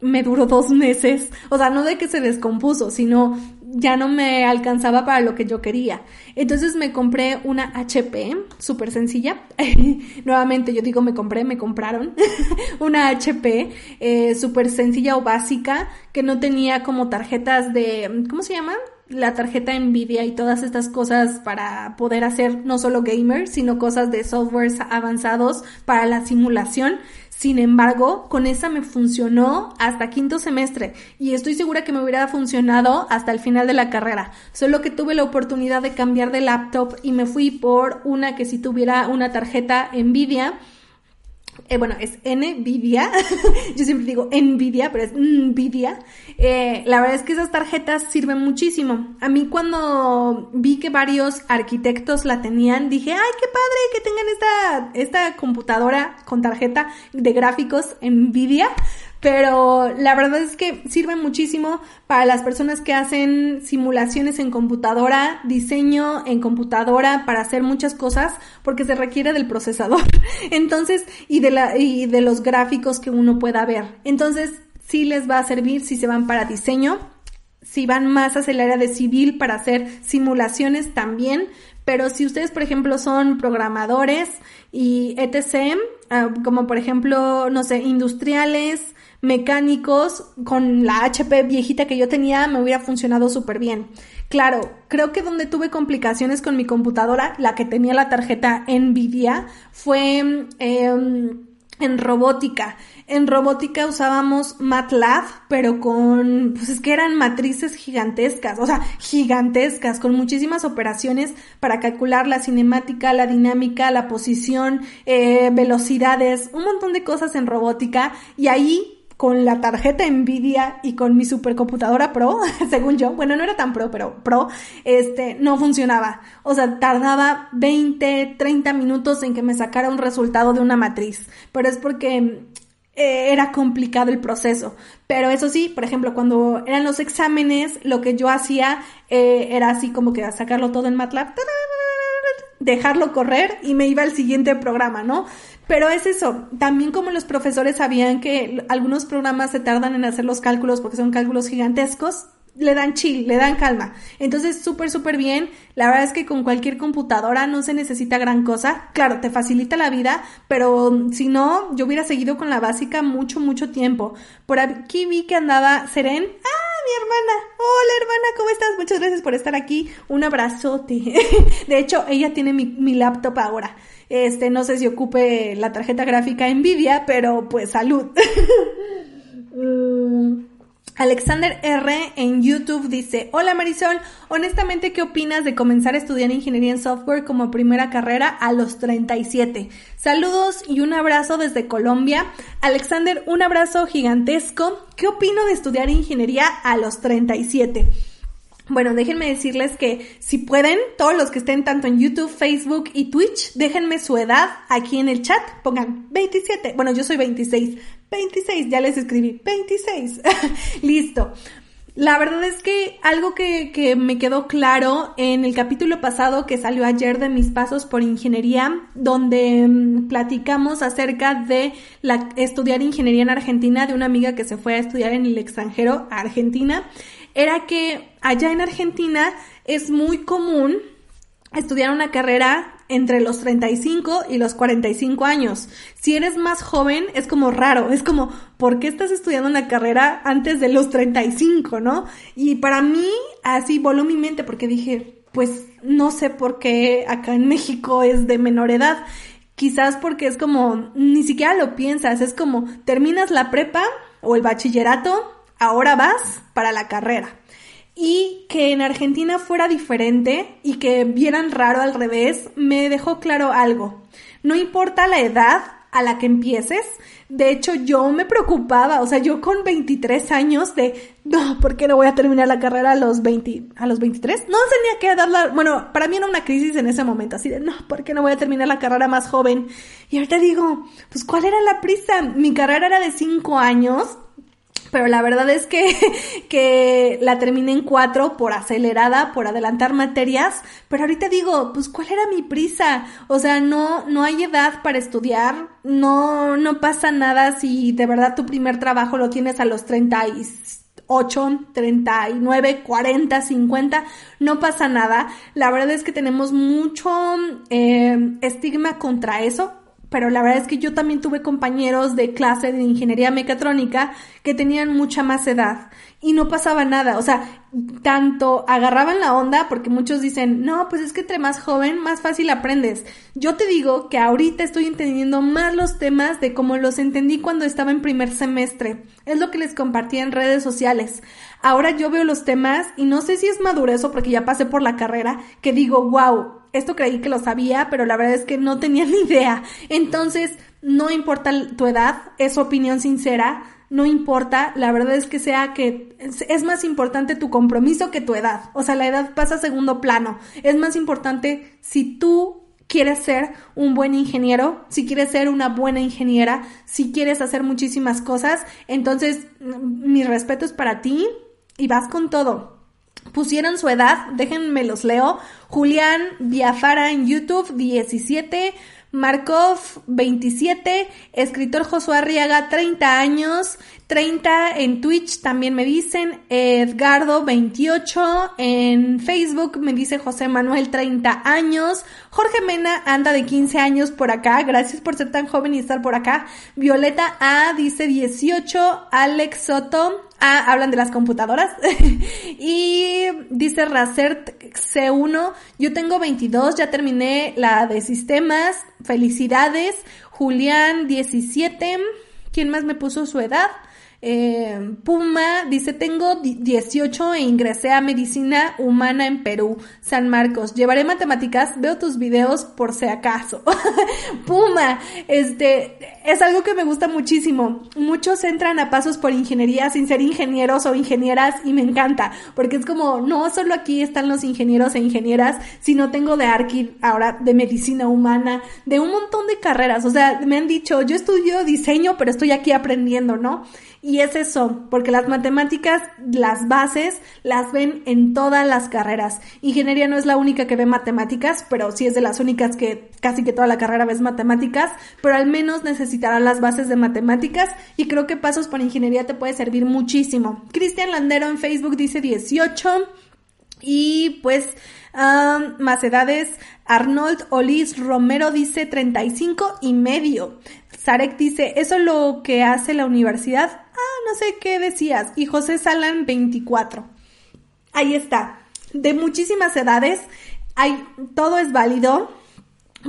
Me duró dos meses. O sea, no de que se descompuso, sino ya no me alcanzaba para lo que yo quería. Entonces me compré una HP, súper sencilla. Nuevamente yo digo me compré, me compraron. una HP eh, súper sencilla o básica que no tenía como tarjetas de, ¿cómo se llama? La tarjeta Nvidia y todas estas cosas para poder hacer no solo gamers, sino cosas de softwares avanzados para la simulación. Sin embargo, con esa me funcionó hasta quinto semestre y estoy segura que me hubiera funcionado hasta el final de la carrera. Solo que tuve la oportunidad de cambiar de laptop y me fui por una que si tuviera una tarjeta Nvidia eh, bueno, es Nvidia, yo siempre digo Nvidia, pero es Nvidia, eh, la verdad es que esas tarjetas sirven muchísimo. A mí cuando vi que varios arquitectos la tenían, dije, ay, qué padre que tengan esta, esta computadora con tarjeta de gráficos Nvidia, pero la verdad es que sirve muchísimo para las personas que hacen simulaciones en computadora, diseño en computadora para hacer muchas cosas porque se requiere del procesador. Entonces, y de la y de los gráficos que uno pueda ver. Entonces, sí les va a servir si se van para diseño, si van más hacia el área de civil para hacer simulaciones también, pero si ustedes, por ejemplo, son programadores y etc., ah, como por ejemplo, no sé, industriales, mecánicos, con la HP viejita que yo tenía, me hubiera funcionado súper bien. Claro, creo que donde tuve complicaciones con mi computadora, la que tenía la tarjeta Nvidia, fue em, en robótica. En robótica usábamos MATLAB, pero con, pues es que eran matrices gigantescas, o sea, gigantescas, con muchísimas operaciones para calcular la cinemática, la dinámica, la posición, eh, velocidades, un montón de cosas en robótica. Y ahí con la tarjeta Nvidia y con mi supercomputadora Pro, según yo, bueno, no era tan Pro, pero Pro, este, no funcionaba. O sea, tardaba 20, 30 minutos en que me sacara un resultado de una matriz. Pero es porque eh, era complicado el proceso. Pero eso sí, por ejemplo, cuando eran los exámenes, lo que yo hacía eh, era así como que sacarlo todo en MATLAB, dejarlo correr y me iba al siguiente programa, ¿no? Pero es eso, también como los profesores sabían que algunos programas se tardan en hacer los cálculos porque son cálculos gigantescos, le dan chill, le dan calma. Entonces, súper, súper bien. La verdad es que con cualquier computadora no se necesita gran cosa. Claro, te facilita la vida, pero si no, yo hubiera seguido con la básica mucho, mucho tiempo. Por aquí vi que andaba Seren. ¡Ah! Mi hermana. Hola, hermana, ¿cómo estás? Muchas gracias por estar aquí. Un abrazote. De hecho, ella tiene mi, mi laptop ahora. Este, no sé si ocupe la tarjeta gráfica Nvidia, pero pues salud. Alexander R en YouTube dice, hola Marisol, honestamente, ¿qué opinas de comenzar a estudiar ingeniería en software como primera carrera a los 37? Saludos y un abrazo desde Colombia. Alexander, un abrazo gigantesco. ¿Qué opino de estudiar ingeniería a los 37? Bueno, déjenme decirles que si pueden, todos los que estén tanto en YouTube, Facebook y Twitch, déjenme su edad aquí en el chat. Pongan 27. Bueno, yo soy 26. 26, ya les escribí. 26. Listo. La verdad es que algo que, que, me quedó claro en el capítulo pasado que salió ayer de mis pasos por ingeniería, donde mm, platicamos acerca de la, estudiar ingeniería en Argentina de una amiga que se fue a estudiar en el extranjero a Argentina era que allá en Argentina es muy común estudiar una carrera entre los 35 y los 45 años. Si eres más joven, es como raro, es como, ¿por qué estás estudiando una carrera antes de los 35, no? Y para mí, así voló mi mente porque dije, pues no sé por qué acá en México es de menor edad. Quizás porque es como, ni siquiera lo piensas, es como, terminas la prepa o el bachillerato, ahora vas para la carrera. Y que en Argentina fuera diferente y que vieran raro al revés, me dejó claro algo. No importa la edad a la que empieces, de hecho yo me preocupaba, o sea, yo con 23 años de, no, ¿por qué no voy a terminar la carrera a los 20, a los 23? No tenía que darla, bueno, para mí era una crisis en ese momento, así de, no, ¿por qué no voy a terminar la carrera más joven? Y ahorita digo, pues ¿cuál era la prisa? Mi carrera era de 5 años, pero la verdad es que, que la terminé en cuatro por acelerada, por adelantar materias, pero ahorita digo, pues ¿cuál era mi prisa? O sea, no, no hay edad para estudiar, no, no pasa nada si de verdad tu primer trabajo lo tienes a los 38, 39, 40, 50, no pasa nada. La verdad es que tenemos mucho eh, estigma contra eso pero la verdad es que yo también tuve compañeros de clase de ingeniería mecatrónica que tenían mucha más edad y no pasaba nada, o sea, tanto agarraban la onda porque muchos dicen, no, pues es que entre más joven, más fácil aprendes. Yo te digo que ahorita estoy entendiendo más los temas de cómo los entendí cuando estaba en primer semestre. Es lo que les compartí en redes sociales. Ahora yo veo los temas y no sé si es madurez o porque ya pasé por la carrera, que digo, wow, esto creí que lo sabía, pero la verdad es que no tenía ni idea. Entonces, no importa tu edad, es opinión sincera, no importa, la verdad es que sea que es más importante tu compromiso que tu edad. O sea, la edad pasa a segundo plano. Es más importante si tú quieres ser un buen ingeniero, si quieres ser una buena ingeniera, si quieres hacer muchísimas cosas, entonces mi respeto es para ti y vas con todo pusieron su edad, déjenme los leo. Julián Biafara en YouTube, 17. Markov, 27. Escritor Josué Arriaga, 30 años. 30 en Twitch también me dicen. Edgardo, 28. En Facebook me dice José Manuel, 30 años. Jorge Mena anda de 15 años por acá. Gracias por ser tan joven y estar por acá. Violeta A dice 18. Alex Soto, Ah, hablan de las computadoras. y dice Racert C1, yo tengo 22, ya terminé la de sistemas. Felicidades. Julián 17. ¿Quién más me puso su edad? Eh, Puma dice, tengo 18 e ingresé a medicina humana en Perú, San Marcos. Llevaré matemáticas, veo tus videos por si acaso. Puma, este, es algo que me gusta muchísimo. Muchos entran a pasos por ingeniería sin ser ingenieros o ingenieras y me encanta, porque es como, no solo aquí están los ingenieros e ingenieras, sino tengo de arqui, ahora de medicina humana, de un montón de carreras. O sea, me han dicho, yo estudio diseño, pero estoy aquí aprendiendo, ¿no? Y es eso, porque las matemáticas, las bases, las ven en todas las carreras. Ingeniería no es la única que ve matemáticas, pero sí es de las únicas que casi que toda la carrera ves matemáticas, pero al menos necesitarán las bases de matemáticas y creo que Pasos por Ingeniería te puede servir muchísimo. Cristian Landero en Facebook dice 18 y pues más edades, Arnold Olis Romero dice 35 y medio. Sarek dice, ¿eso es lo que hace la universidad? Ah, no sé qué decías. Y José Salan 24. Ahí está. De muchísimas edades, hay, todo es válido.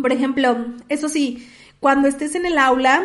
Por ejemplo, eso sí, cuando estés en el aula,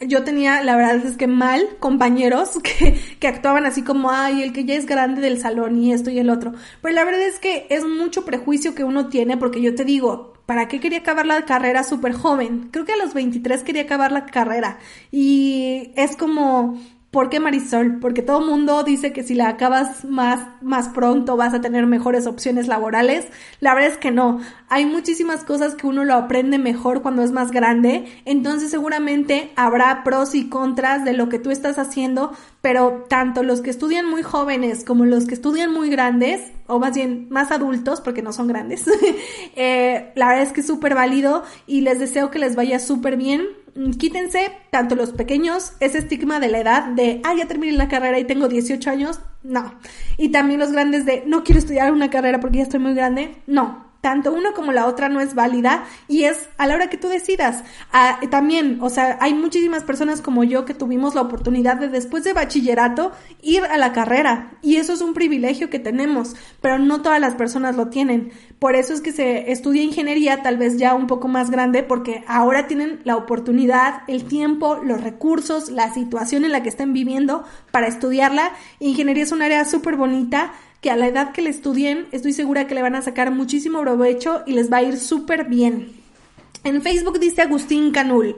yo tenía, la verdad es que mal, compañeros que, que actuaban así como, ay, el que ya es grande del salón y esto y el otro. Pero la verdad es que es mucho prejuicio que uno tiene porque yo te digo, ¿para qué quería acabar la carrera súper joven? Creo que a los 23 quería acabar la carrera. Y es como, ¿Por qué Marisol? Porque todo mundo dice que si la acabas más, más pronto vas a tener mejores opciones laborales. La verdad es que no. Hay muchísimas cosas que uno lo aprende mejor cuando es más grande. Entonces seguramente habrá pros y contras de lo que tú estás haciendo. Pero tanto los que estudian muy jóvenes como los que estudian muy grandes, o más bien más adultos, porque no son grandes, eh, la verdad es que es súper válido y les deseo que les vaya súper bien quítense, tanto los pequeños, ese estigma de la edad de, ah, ya terminé la carrera y tengo 18 años, no. Y también los grandes de, no quiero estudiar una carrera porque ya estoy muy grande, no tanto una como la otra no es válida y es a la hora que tú decidas. Ah, también, o sea, hay muchísimas personas como yo que tuvimos la oportunidad de después de bachillerato ir a la carrera y eso es un privilegio que tenemos, pero no todas las personas lo tienen. Por eso es que se estudia ingeniería tal vez ya un poco más grande porque ahora tienen la oportunidad, el tiempo, los recursos, la situación en la que están viviendo para estudiarla. Ingeniería es un área súper bonita que a la edad que le estudien, estoy segura que le van a sacar muchísimo provecho y les va a ir súper bien. En Facebook dice Agustín Canul.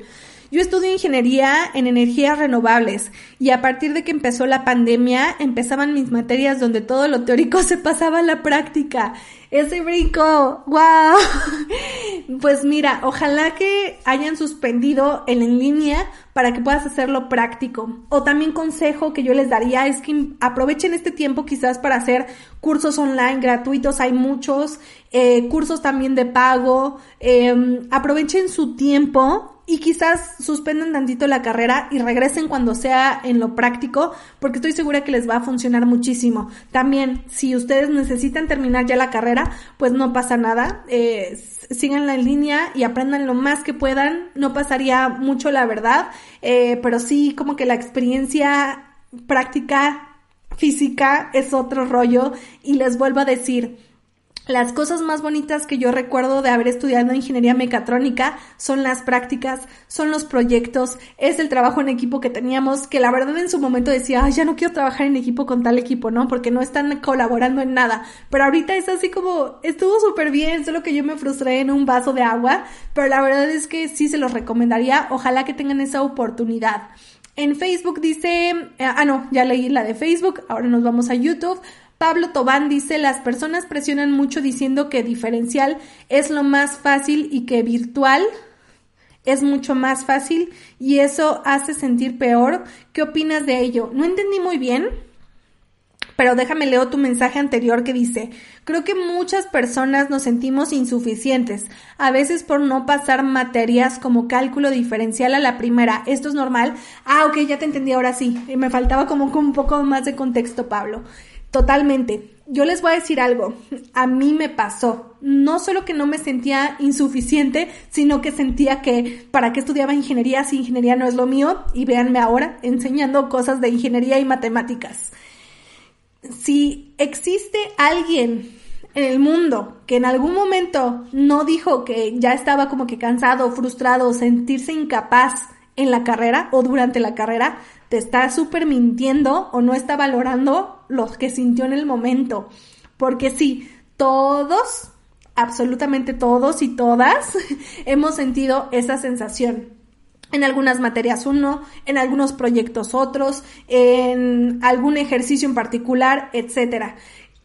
Yo estudio ingeniería en energías renovables y a partir de que empezó la pandemia empezaban mis materias donde todo lo teórico se pasaba a la práctica. Ese brinco, wow. Pues mira, ojalá que hayan suspendido el en línea para que puedas hacerlo práctico. O también consejo que yo les daría es que aprovechen este tiempo quizás para hacer cursos online gratuitos, hay muchos, eh, cursos también de pago, em, aprovechen su tiempo y quizás suspendan tantito la carrera y regresen cuando sea en lo práctico, porque estoy segura que les va a funcionar muchísimo. También, si ustedes necesitan terminar ya la carrera, pues no pasa nada, eh, síganla en línea y aprendan lo más que puedan, no pasaría mucho la verdad, eh, pero sí como que la experiencia práctica física es otro rollo. Y les vuelvo a decir, las cosas más bonitas que yo recuerdo de haber estudiado ingeniería mecatrónica son las prácticas, son los proyectos, es el trabajo en equipo que teníamos, que la verdad en su momento decía, Ay, ya no quiero trabajar en equipo con tal equipo, ¿no? Porque no están colaborando en nada. Pero ahorita es así como, estuvo súper bien, solo que yo me frustré en un vaso de agua, pero la verdad es que sí se los recomendaría, ojalá que tengan esa oportunidad. En Facebook dice, eh, ah no, ya leí la de Facebook, ahora nos vamos a YouTube. Pablo Tobán dice, las personas presionan mucho diciendo que diferencial es lo más fácil y que virtual es mucho más fácil y eso hace sentir peor. ¿Qué opinas de ello? No entendí muy bien, pero déjame leo tu mensaje anterior que dice, creo que muchas personas nos sentimos insuficientes, a veces por no pasar materias como cálculo diferencial a la primera. ¿Esto es normal? Ah, ok, ya te entendí ahora sí. Me faltaba como un poco más de contexto, Pablo. Totalmente. Yo les voy a decir algo. A mí me pasó. No solo que no me sentía insuficiente, sino que sentía que para qué estudiaba ingeniería si ingeniería no es lo mío. Y véanme ahora enseñando cosas de ingeniería y matemáticas. Si existe alguien en el mundo que en algún momento no dijo que ya estaba como que cansado, frustrado, sentirse incapaz en la carrera o durante la carrera, te está súper mintiendo o no está valorando los que sintió en el momento. Porque sí, todos, absolutamente todos y todas, hemos sentido esa sensación. En algunas materias uno, en algunos proyectos otros, en algún ejercicio en particular, etcétera.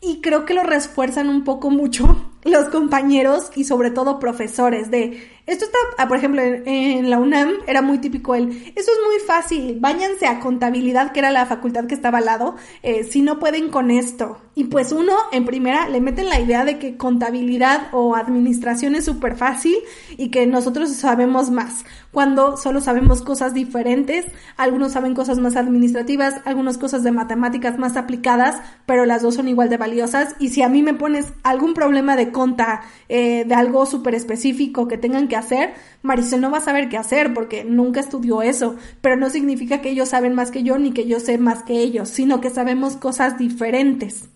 Y creo que lo refuerzan un poco mucho los compañeros y sobre todo profesores de esto está, ah, por ejemplo, en, la UNAM era muy típico el, eso es muy fácil, váyanse a contabilidad, que era la facultad que estaba al lado, eh, si no pueden con esto. Y pues uno, en primera, le meten la idea de que contabilidad o administración es súper fácil y que nosotros sabemos más, cuando solo sabemos cosas diferentes, algunos saben cosas más administrativas, algunas cosas de matemáticas más aplicadas, pero las dos son igual de valiosas. Y si a mí me pones algún problema de conta, eh, de algo súper específico que tengan que hacer, Marisol no va a saber qué hacer porque nunca estudió eso, pero no significa que ellos saben más que yo ni que yo sé más que ellos, sino que sabemos cosas diferentes.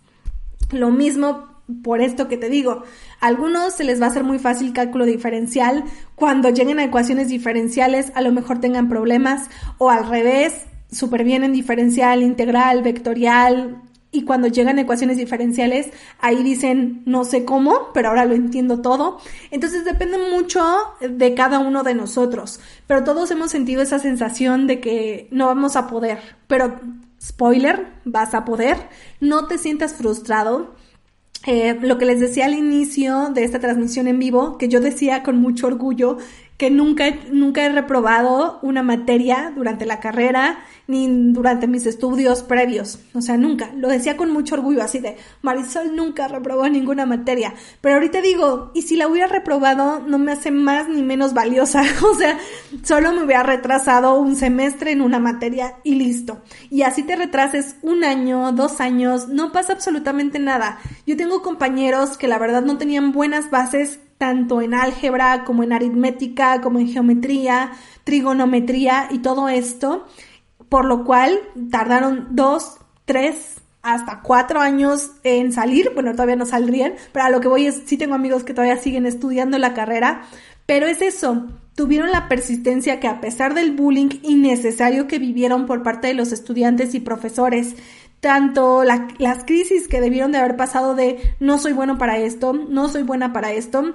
Lo mismo por esto que te digo, a algunos se les va a hacer muy fácil cálculo diferencial, cuando lleguen a ecuaciones diferenciales a lo mejor tengan problemas, o al revés, súper bien en diferencial, integral, vectorial, y cuando llegan ecuaciones diferenciales, ahí dicen no sé cómo, pero ahora lo entiendo todo. Entonces depende mucho de cada uno de nosotros, pero todos hemos sentido esa sensación de que no vamos a poder, pero spoiler, vas a poder, no te sientas frustrado. Eh, lo que les decía al inicio de esta transmisión en vivo, que yo decía con mucho orgullo que nunca, nunca he reprobado una materia durante la carrera ni durante mis estudios previos. O sea, nunca. Lo decía con mucho orgullo, así de Marisol nunca reprobó ninguna materia. Pero ahorita digo, y si la hubiera reprobado, no me hace más ni menos valiosa. O sea, solo me hubiera retrasado un semestre en una materia y listo. Y así te retrases un año, dos años, no pasa absolutamente nada. Yo tengo compañeros que la verdad no tenían buenas bases tanto en álgebra como en aritmética, como en geometría, trigonometría y todo esto, por lo cual tardaron dos, tres, hasta cuatro años en salir, bueno, todavía no saldrían, pero a lo que voy es, sí tengo amigos que todavía siguen estudiando la carrera, pero es eso, tuvieron la persistencia que a pesar del bullying innecesario que vivieron por parte de los estudiantes y profesores, tanto las crisis que debieron de haber pasado de no soy bueno para esto, no soy buena para esto,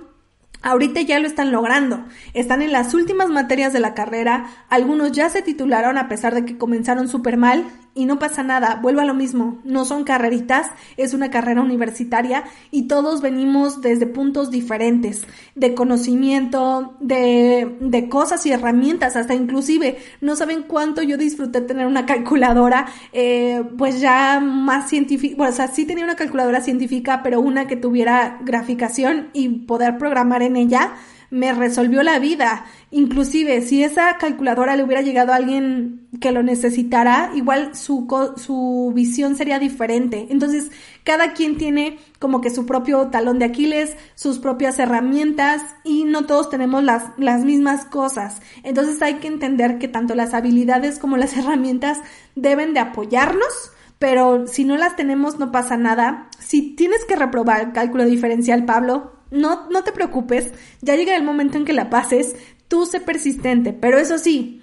Ahorita ya lo están logrando. Están en las últimas materias de la carrera. Algunos ya se titularon a pesar de que comenzaron súper mal y no pasa nada, vuelvo a lo mismo, no son carreritas, es una carrera universitaria y todos venimos desde puntos diferentes, de conocimiento, de, de cosas y herramientas, hasta inclusive no saben cuánto yo disfruté tener una calculadora, eh, pues ya más científica, bueno, o sea, sí tenía una calculadora científica, pero una que tuviera graficación y poder programar en ella, me resolvió la vida. Inclusive, si esa calculadora le hubiera llegado a alguien que lo necesitara, igual su, su visión sería diferente. Entonces, cada quien tiene como que su propio talón de Aquiles, sus propias herramientas y no todos tenemos las, las mismas cosas. Entonces hay que entender que tanto las habilidades como las herramientas deben de apoyarnos pero si no las tenemos no pasa nada. Si tienes que reprobar cálculo diferencial, Pablo, no, no te preocupes, ya llega el momento en que la pases, tú sé persistente, pero eso sí,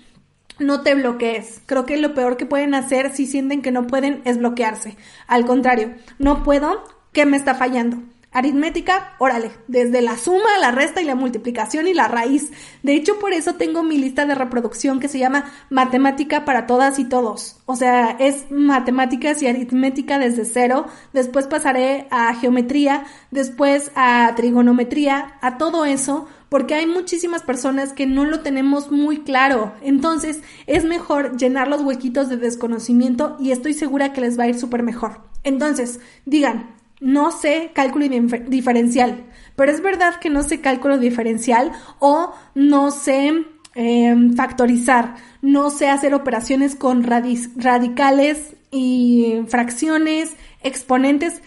no te bloquees. Creo que lo peor que pueden hacer si sienten que no pueden es bloquearse. Al contrario, no puedo, ¿qué me está fallando? Aritmética, órale, desde la suma, la resta y la multiplicación y la raíz. De hecho, por eso tengo mi lista de reproducción que se llama Matemática para todas y todos. O sea, es matemáticas y aritmética desde cero. Después pasaré a geometría, después a trigonometría, a todo eso, porque hay muchísimas personas que no lo tenemos muy claro. Entonces, es mejor llenar los huequitos de desconocimiento y estoy segura que les va a ir súper mejor. Entonces, digan, no sé cálculo diferencial, pero es verdad que no sé cálculo diferencial o no sé em, factorizar, no sé hacer operaciones con radicales y fracciones, exponentes.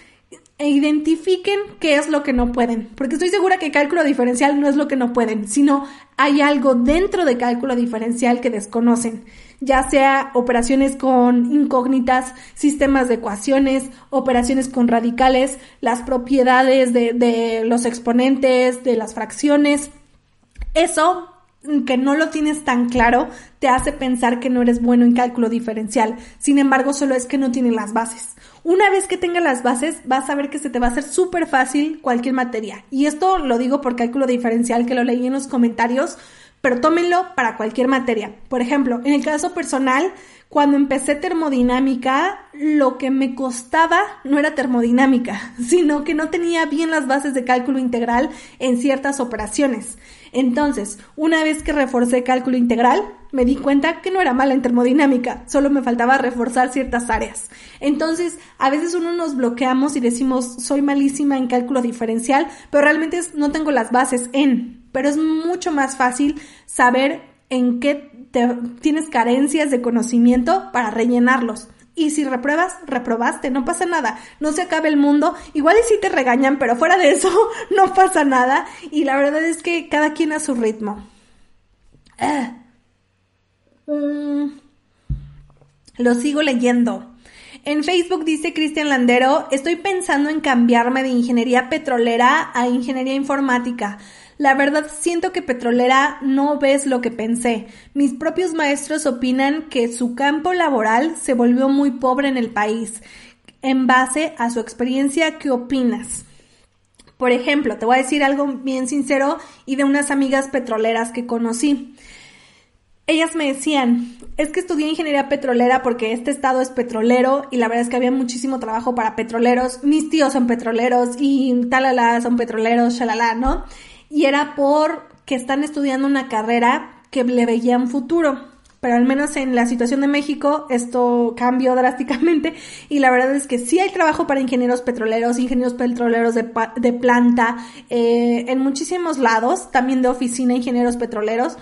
E identifiquen qué es lo que no pueden, porque estoy segura que cálculo diferencial no es lo que no pueden, sino hay algo dentro de cálculo diferencial que desconocen, ya sea operaciones con incógnitas, sistemas de ecuaciones, operaciones con radicales, las propiedades de, los exponentes, de las fracciones. Eso que no lo tienes tan claro, te hace pensar que no eres bueno en cálculo diferencial. Sin embargo, solo es que no tiene las bases. Una vez que tengas las bases, vas a ver que se te va a hacer súper fácil cualquier materia. Y esto lo digo por cálculo diferencial, que lo leí en los comentarios, pero tómenlo para cualquier materia. Por ejemplo, en el caso personal, cuando empecé termodinámica, lo que me costaba no era termodinámica, sino que no tenía bien las bases de cálculo integral en ciertas operaciones. Entonces, una vez que reforcé cálculo integral, me di cuenta que no era mala en termodinámica, solo me faltaba reforzar ciertas áreas. Entonces, a veces uno nos bloqueamos y decimos, soy malísima en cálculo diferencial, pero realmente no tengo las bases en. Pero es mucho más fácil saber en qué tienes carencias de conocimiento para rellenarlos. Y si repruebas, reprobaste, no pasa nada, no se acabe el mundo, igual y si te regañan, pero fuera de eso no pasa nada y la verdad es que cada quien a su ritmo. Ah. Mm. Lo sigo leyendo. En Facebook dice Cristian Landero, estoy pensando en cambiarme de ingeniería petrolera a ingeniería informática. La verdad siento que petrolera no ves lo que pensé. Mis propios maestros opinan que su campo laboral se volvió muy pobre en el país. En base a su experiencia, ¿qué opinas? Por ejemplo, te voy a decir algo bien sincero y de unas amigas petroleras que conocí. Ellas me decían, es que estudié ingeniería petrolera porque este estado es petrolero y la verdad es que había muchísimo trabajo para petroleros. Mis tíos son petroleros y talala son petroleros, shalala, ¿no? y era por que están estudiando una carrera que le veían futuro. Pero al menos en la situación de México esto cambió drásticamente y la verdad es que sí hay trabajo para ingenieros petroleros, ingenieros petroleros de, de planta, eh, en muchísimos lados, también de oficina, ingenieros petroleros,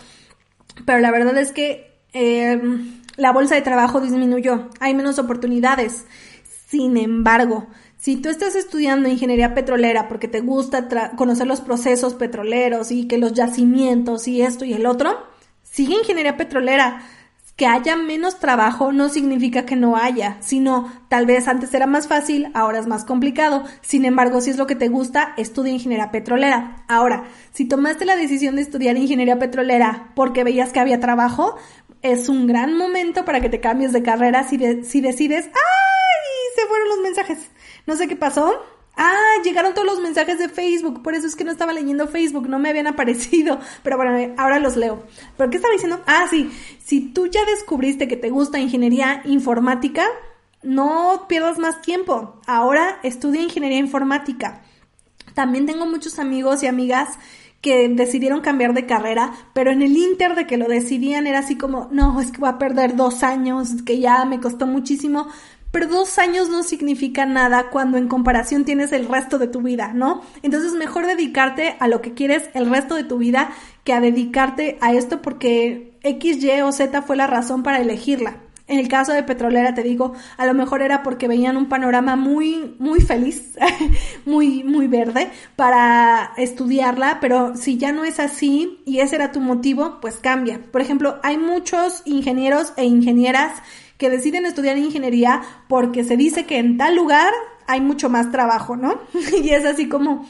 pero la verdad es que eh, la bolsa de trabajo disminuyó, hay menos oportunidades. Sin embargo, si tú estás estudiando ingeniería petrolera porque te gusta conocer los procesos petroleros y que los yacimientos y esto y el otro, sigue ingeniería petrolera. Que haya menos trabajo no significa que no haya, sino tal vez antes era más fácil, ahora es más complicado. Sin embargo, si es lo que te gusta, estudia ingeniería petrolera. Ahora, si tomaste la decisión de estudiar ingeniería petrolera porque veías que había trabajo, es un gran momento para que te cambies de carrera si, si decides, ¡ay! Se fueron los mensajes. No sé qué pasó. Ah, llegaron todos los mensajes de Facebook, por eso es que no estaba leyendo Facebook, no me habían aparecido, pero bueno, ahora los leo. ¿Pero qué estaba diciendo? Ah, sí, si tú ya descubriste que te gusta ingeniería informática, no pierdas más tiempo. Ahora estudia ingeniería informática. También tengo muchos amigos y amigas que decidieron cambiar de carrera, pero en el inter de que lo decidían era así como, no, es que voy a perder dos años, que ya me costó muchísimo, pero dos años no significa nada cuando en comparación tienes el resto de tu vida, ¿no? Entonces mejor dedicarte a lo que quieres el resto de tu vida que a dedicarte a esto porque X, Y o Z fue la razón para elegirla. En el caso de Petrolera, te digo, a lo mejor era porque veían un panorama muy, muy feliz, muy, muy verde para estudiarla, pero si ya no es así y ese era tu motivo, pues cambia. Por ejemplo, hay muchos ingenieros e ingenieras que deciden estudiar ingeniería porque se dice que en tal lugar hay mucho más trabajo, ¿no? y es así como,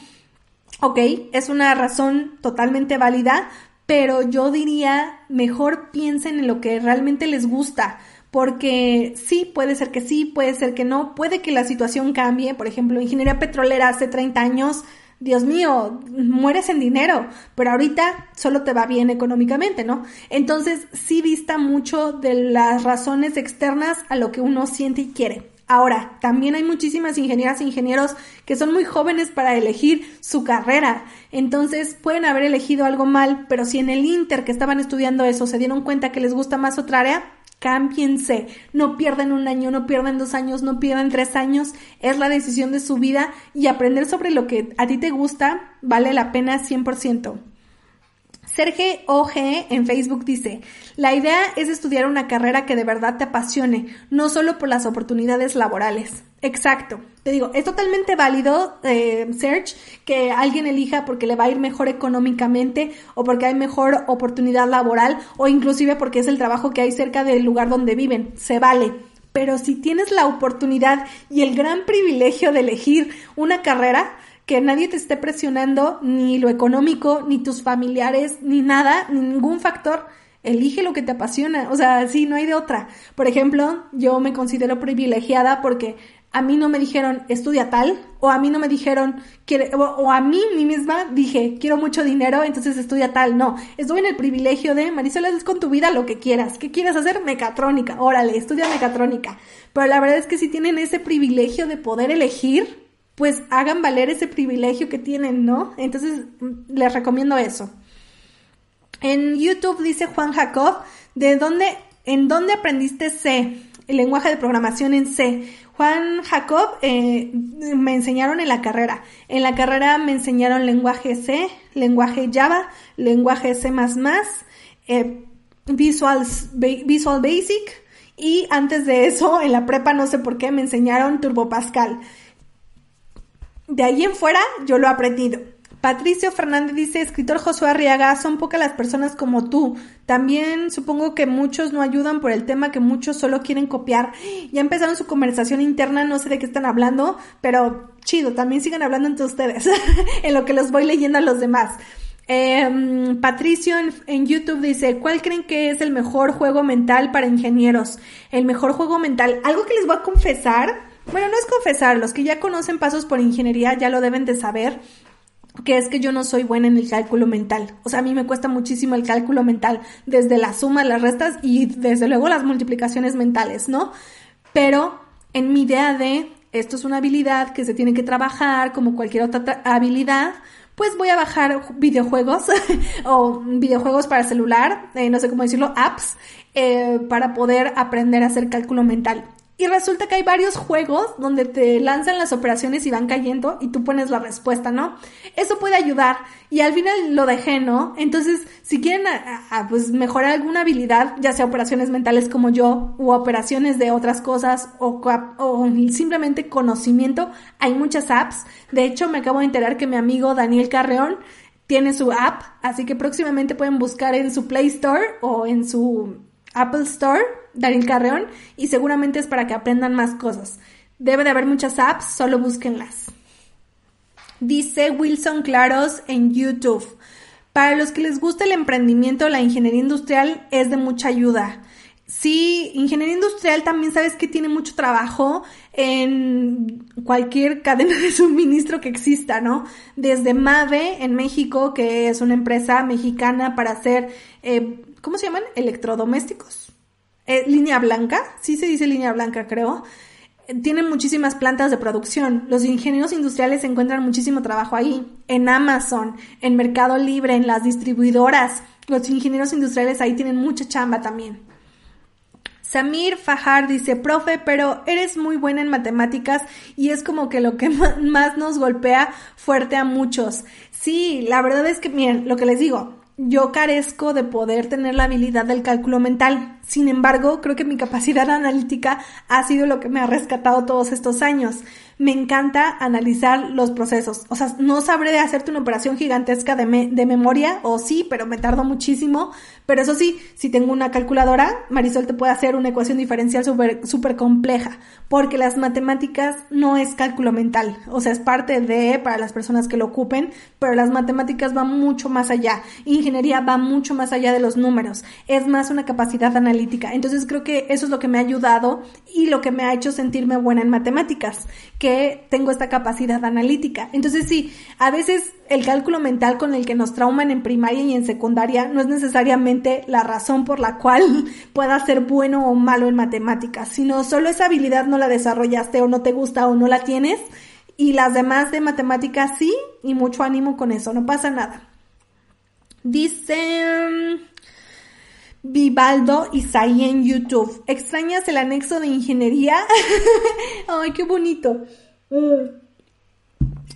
ok, es una razón totalmente válida, pero yo diría, mejor piensen en lo que realmente les gusta. Porque sí, puede ser que sí, puede ser que no, puede que la situación cambie. Por ejemplo, ingeniería petrolera hace 30 años Dios mío, mueres en dinero, pero ahorita solo te va bien económicamente, ¿no? Entonces sí dista mucho de las razones externas a lo que uno siente y quiere. Ahora, también hay muchísimas ingenieras e ingenieros que son muy jóvenes para elegir su carrera. Entonces pueden haber elegido algo mal, pero si en el Inter que estaban estudiando eso se dieron cuenta que les gusta más otra área, cámbiense, no pierdan un año, no pierdan dos años, no pierdan tres años, es la decisión de su vida y aprender sobre lo que a ti te gusta vale la pena 100%. Sergio OG en Facebook dice, la idea es estudiar una carrera que de verdad te apasione, no solo por las oportunidades laborales. Exacto. Te digo, es totalmente válido, eh, Search, que alguien elija porque le va a ir mejor económicamente o porque hay mejor oportunidad laboral o inclusive porque es el trabajo que hay cerca del lugar donde viven. Se vale. Pero si tienes la oportunidad y el gran privilegio de elegir una carrera, que nadie te esté presionando, ni lo económico, ni tus familiares, ni nada, ningún factor. Elige lo que te apasiona, o sea, sí, no hay de otra. Por ejemplo, yo me considero privilegiada porque a mí no me dijeron estudia tal, o a mí no me dijeron, quiere, o, a mí, misma, dije, quiero mucho dinero, entonces estudia tal. No, estoy en el privilegio de, Marisol, es con tu vida lo que quieras. ¿Qué quieres hacer? Mecatrónica. Órale, estudia mecatrónica. Pero la verdad es que si tienen ese privilegio de poder elegir, pues hagan valer ese privilegio que tienen, ¿no? Entonces, les recomiendo eso. En YouTube dice Juan Jacob, ¿de dónde, en dónde aprendiste C? El lenguaje de programación en C. Juan Jacob eh, me enseñaron en la carrera. En la carrera me enseñaron lenguaje C, lenguaje Java, lenguaje C++, eh, Visual, Visual Basic y antes de eso en la prepa no sé por qué me enseñaron Turbo Pascal. De ahí en fuera yo lo he aprendido. Patricio Fernández dice, escritor Josué Arriaga, son pocas las personas como tú. También supongo que muchos no ayudan por el tema que muchos solo quieren copiar. Ya empezaron su conversación interna, no sé de qué están hablando, pero chido, también sigan hablando entre ustedes, en lo que los voy leyendo a los demás. Em, Patricio en, en, YouTube dice, ¿cuál creen que es el mejor juego mental para ingenieros? El mejor juego mental. Algo que les voy a confesar, bueno, no es confesar, los que ya conocen pasos por ingeniería ya lo deben de saber que es que yo no soy buena en el cálculo mental. O sea, a mí me cuesta muchísimo el cálculo mental, desde la suma, las restas y desde luego las multiplicaciones mentales, ¿no? Pero en mi idea de esto es una habilidad que se tiene que trabajar como cualquier otra habilidad, pues voy a bajar videojuegos o videojuegos para celular, eh, no sé cómo decirlo, apps, eh, para poder aprender a hacer cálculo mental. Y resulta que hay varios juegos donde te lanzan las operaciones y van cayendo y tú pones la respuesta, ¿no? Eso puede ayudar. Y al final lo dejé, ¿no? Entonces, si quieren pues mejorar alguna habilidad, ya sea operaciones mentales como yo, u operaciones de otras cosas, o, o simplemente conocimiento, hay muchas apps. De hecho, me acabo de enterar que mi amigo Daniel Carreón tiene su app, así que próximamente pueden buscar en su Play Store o en su Apple Store Daryl Carreón y seguramente es para que aprendan más cosas. Debe de haber muchas apps, solo búsquenlas. Dice Wilson Claros en YouTube. Para los que les gusta el emprendimiento, la ingeniería industrial es de mucha ayuda. Sí, ingeniería industrial también sabes que tiene mucho trabajo en cualquier cadena de suministro que exista, ¿no? Desde Mave en México, que es una empresa mexicana para hacer, eh, ¿cómo se llaman? Electrodomésticos eh, línea blanca, sí se dice línea blanca creo, tienen muchísimas plantas de producción. Los ingenieros industriales encuentran muchísimo trabajo ahí, en Amazon, en Mercado Libre, en las distribuidoras. Los ingenieros industriales ahí tienen mucha chamba también. Samir Fajar dice, profe, pero eres muy buena en matemáticas y es como que lo que más nos golpea fuerte a muchos. Sí, la verdad es que, miren, lo que les digo, yo carezco de poder tener la habilidad del cálculo mental. Sin embargo, creo que mi capacidad analítica ha sido lo que me ha rescatado todos estos años me encanta analizar los procesos. O sea, no sabré de hacerte una operación gigantesca de, de memoria, o sí, pero me tardo muchísimo. Pero eso sí, si tengo una calculadora, Marisol te puede hacer una ecuación diferencial súper super compleja, porque las matemáticas no es cálculo mental. O sea, es parte de, para las personas que lo ocupen, pero las matemáticas van mucho más allá. Ingeniería va mucho más allá de los números. Es más una capacidad analítica. Entonces creo que eso es lo que me ha ayudado y lo que me ha hecho sentirme buena en matemáticas, que tengo esta capacidad analítica. Entonces sí, a veces el cálculo mental con el que nos trauman en primaria y en secundaria no es necesariamente la razón por la cual puedas ser bueno o malo en matemáticas, sino solo esa habilidad no la desarrollaste o no te gusta o no la tienes y las demás de matemáticas sí y mucho ánimo con eso, no pasa nada. Dice... Vivaldo Isaí en YouTube. ¿Extrañas el anexo de ingeniería? Ay, qué bonito. Mm.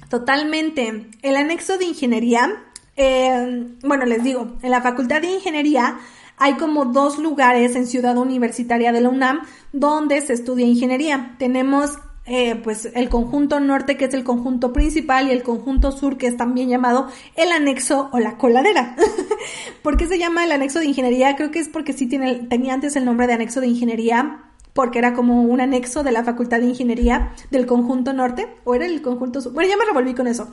Totalmente. El anexo de ingeniería, eh, bueno, les digo, en la Facultad de Ingeniería hay como dos lugares en Ciudad Universitaria de la UNAM donde se estudia ingeniería. Tenemos eh, pues el conjunto norte que es el conjunto principal y el conjunto sur que es también llamado el anexo o la coladera. ¿Por qué se llama el anexo de ingeniería? Creo que es porque sí tiene, tenía antes el nombre de anexo de ingeniería porque era como un anexo de la Facultad de Ingeniería del conjunto norte o era el conjunto sur. Bueno, ya me revolví con eso.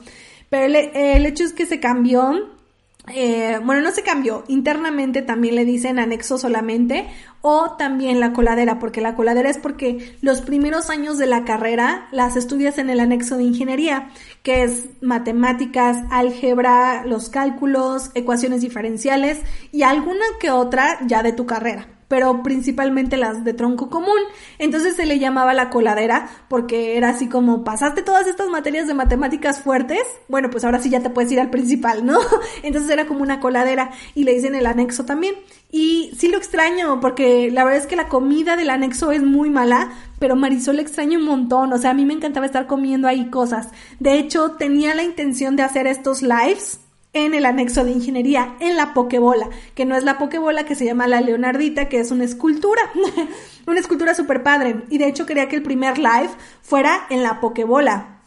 Pero el, el hecho es que se cambió eh, bueno, no se cambió, internamente también le dicen anexo solamente o también la coladera, porque la coladera es porque los primeros años de la carrera las estudias en el anexo de ingeniería, que es matemáticas, álgebra, los cálculos, ecuaciones diferenciales y alguna que otra ya de tu carrera pero principalmente las de tronco común. Entonces se le llamaba la coladera porque era así como pasaste todas estas materias de matemáticas fuertes, bueno, pues ahora sí ya te puedes ir al principal, ¿no? Entonces era como una coladera y le dicen el anexo también. Y sí lo extraño porque la verdad es que la comida del anexo es muy mala, pero Marisol extraño un montón, o sea, a mí me encantaba estar comiendo ahí cosas. De hecho, tenía la intención de hacer estos lives en el anexo de ingeniería, en la pokebola, que no es la pokebola que se llama la Leonardita, que es una escultura, una escultura super padre. Y de hecho quería que el primer live fuera en la pokebola.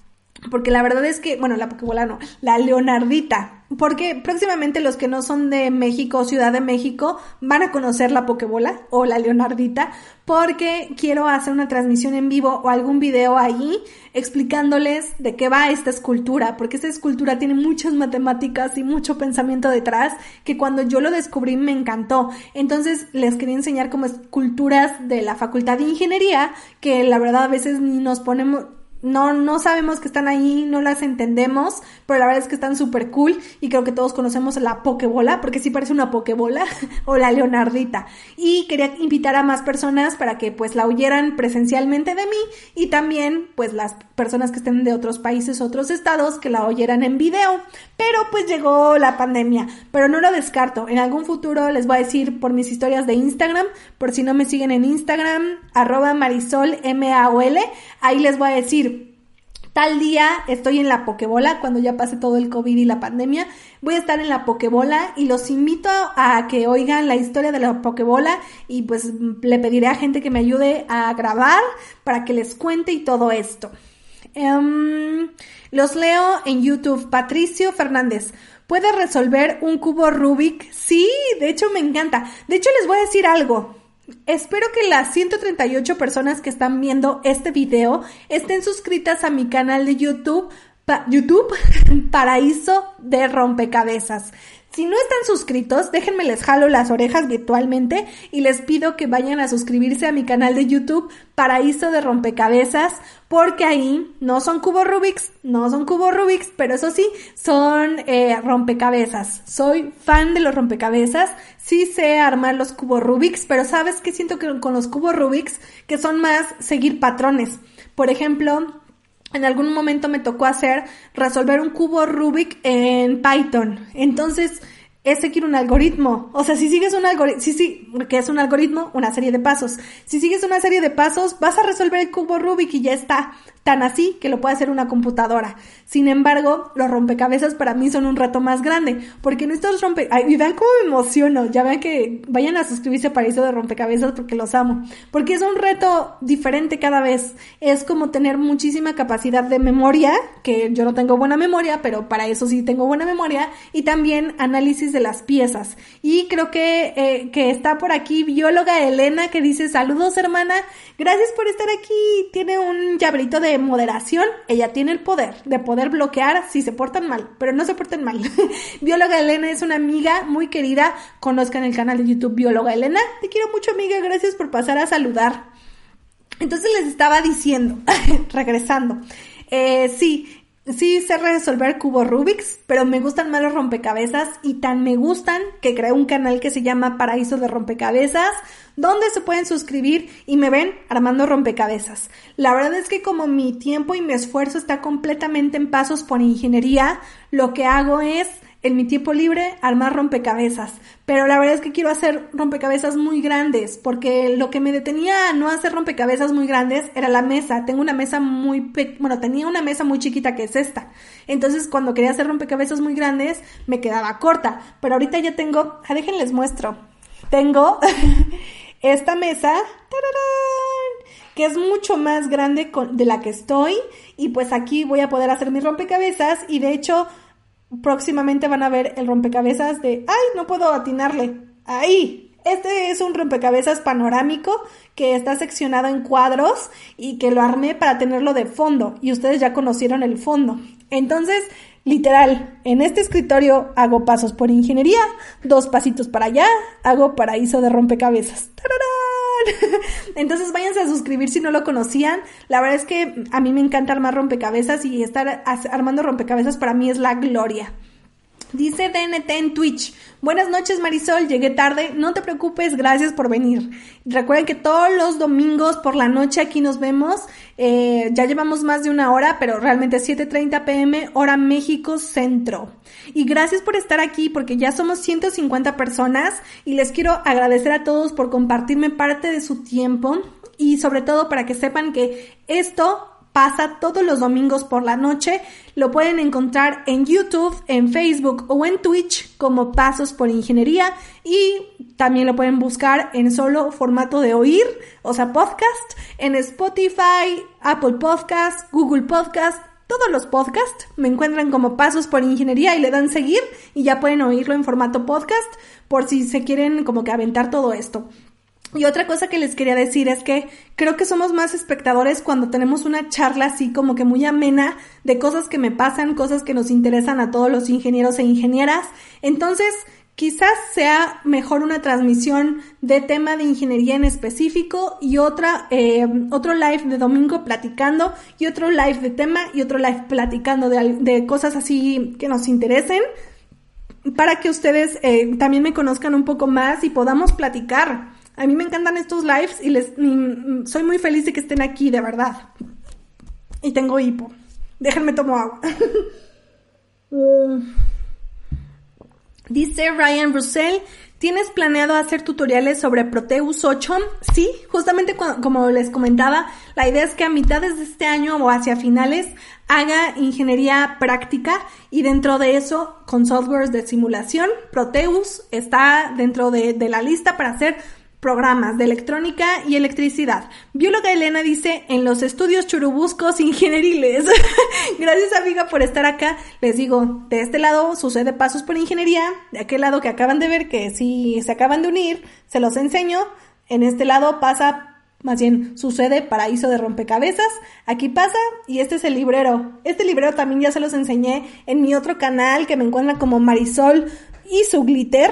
Porque la verdad es que, bueno, la pokebola no, la Leonardita. Porque próximamente los que no son de México, Ciudad de México, van a conocer la Pokebola o la Leonardita, porque quiero hacer una transmisión en vivo o algún video ahí explicándoles de qué va esta escultura, porque esta escultura tiene muchas matemáticas y mucho pensamiento detrás, que cuando yo lo descubrí me encantó. Entonces les quería enseñar como esculturas de la Facultad de Ingeniería, que la verdad a veces ni nos ponemos no, no sabemos que están ahí, no las entendemos, pero la verdad es que están súper cool y creo que todos conocemos la Pokebola, porque sí parece una Pokebola, o la Leonardita. Y quería invitar a más personas para que pues la oyeran presencialmente de mí y también pues las personas que estén de otros países, otros estados, que la oyeran en video. Pero pues llegó la pandemia, pero no lo descarto. En algún futuro les voy a decir por mis historias de Instagram, por si no me siguen en Instagram, arroba marisol, M-A-O-L, ahí les voy a decir Tal día estoy en la Pokebola cuando ya pase todo el COVID y la pandemia. Voy a estar en la Pokebola y los invito a que oigan la historia de la Pokebola y pues le pediré a gente que me ayude a grabar para que les cuente y todo esto. Em, los leo en YouTube. Patricio Fernández. ¿Puede resolver un cubo Rubik? Sí, de hecho me encanta. De hecho les voy a decir algo. Espero que las 138 personas que están viendo este video estén suscritas a mi canal de YouTube, YouTube Paraíso de Rompecabezas. Si no están suscritos, déjenme les jalo las orejas virtualmente y les pido que vayan a suscribirse a mi canal de YouTube Paraíso de Rompecabezas, porque ahí no son cubos Rubik's, no son cubos Rubik's, pero eso sí, son eh, rompecabezas. Soy fan de los rompecabezas, sí sé armar los cubos Rubik's, pero sabes que siento que con los cubos Rubik's, que son más seguir patrones. Por ejemplo, en algún momento me tocó hacer, resolver un cubo Rubik en Python. Entonces, es seguir un algoritmo. O sea, si sigues un algoritmo, sí, sí, que es un algoritmo, una serie de pasos. Si sigues una serie de pasos, vas a resolver el cubo Rubik y ya está tan así que lo puede hacer una computadora. Sin embargo, los rompecabezas para mí son un reto más grande, porque en estos rompe... y vean cómo me emociono, ya vean que vayan a suscribirse para eso de rompecabezas porque los amo, porque es un reto diferente cada vez. Es como tener muchísima capacidad de memoria, que yo no tengo buena memoria, pero para eso sí tengo buena memoria, y también análisis de las piezas. Y creo que, eh, que está por aquí bióloga Elena que dice saludos hermana, gracias por estar aquí, tiene un llaverito de moderación, ella tiene el poder de poder bloquear si se portan mal, pero no se porten mal. Bióloga Elena es una amiga muy querida, conozcan el canal de YouTube Bióloga Elena. Te quiero mucho amiga, gracias por pasar a saludar. Entonces les estaba diciendo, regresando, eh, sí, Sí sé resolver cubos Rubik's, pero me gustan más los rompecabezas y tan me gustan que creé un canal que se llama Paraíso de Rompecabezas, donde se pueden suscribir y me ven armando rompecabezas. La verdad es que como mi tiempo y mi esfuerzo está completamente en pasos por ingeniería, lo que hago es en mi tiempo libre armar rompecabezas. Pero la verdad es que quiero hacer rompecabezas muy grandes, porque lo que me detenía a no hacer rompecabezas muy grandes era la mesa. Tengo una mesa muy, bueno, tenía una mesa muy chiquita que es esta. Entonces cuando quería hacer rompecabezas muy grandes, me quedaba corta. Pero ahorita ya tengo, ah, déjenles muestro. Tengo esta mesa, que es mucho más grande de la que estoy. Y pues aquí voy a poder hacer mis rompecabezas y de hecho próximamente van a ver el rompecabezas de, ay, no puedo atinarle. Ahí. Este es un rompecabezas panorámico que está seccionado en cuadros y que lo armé para tenerlo de fondo y ustedes ya conocieron el fondo. Entonces, Literal, en este escritorio hago pasos por ingeniería, dos pasitos para allá, hago paraíso de rompecabezas. Entonces váyanse a suscribir si no lo conocían. La verdad es que a mí me encanta armar rompecabezas y estar armando rompecabezas para mí es la gloria. Dice DNT en Twitch. Buenas noches Marisol, llegué tarde, no te preocupes, gracias por venir. Recuerden que todos los domingos por la noche aquí nos vemos, eh, ya llevamos más de una hora, pero realmente 7.30 pm, hora México Centro. Y gracias por estar aquí porque ya somos 150 personas y les quiero agradecer a todos por compartirme parte de su tiempo y sobre todo para que sepan que esto pasa todos los domingos por la noche. Lo pueden encontrar en YouTube, en Facebook o en Twitch como Pasos por Ingeniería y también lo pueden buscar en solo formato de oír, o sea, podcast, en Spotify, Apple Podcast, Google Podcast, todos los podcasts me encuentran como Pasos por Ingeniería y le dan seguir y ya pueden oírlo en formato podcast por si se quieren como que aventar todo esto. Y otra cosa que les quería decir es que creo que somos más espectadores cuando tenemos una charla así como que muy amena de cosas que me pasan, cosas que nos interesan a todos los ingenieros e ingenieras. Entonces, quizás sea mejor una transmisión de tema de ingeniería en específico y otra, eh, otro live de domingo platicando y otro live de tema y otro live platicando de, de cosas así que nos interesen para que ustedes eh, también me conozcan un poco más y podamos platicar. A mí me encantan estos lives y les soy muy feliz de que estén aquí, de verdad. Y tengo hipo. Déjenme tomar agua. Dice Ryan Russell, ¿tienes planeado hacer tutoriales sobre Proteus 8? Sí, justamente como les comentaba, la idea es que a mitades de este año o hacia finales haga ingeniería práctica y dentro de eso con softwares de simulación, Proteus está dentro de, de la lista para hacer programas de electrónica y electricidad. Bióloga Elena dice, en los estudios churubuscos ingenieriles. Gracias amiga por estar acá. Les digo, de este lado sucede pasos por ingeniería, de aquel lado que acaban de ver que si se acaban de unir, se los enseño. En este lado pasa, más bien sucede paraíso de rompecabezas. Aquí pasa y este es el librero. Este librero también ya se los enseñé en mi otro canal que me encuentra como Marisol y su glitter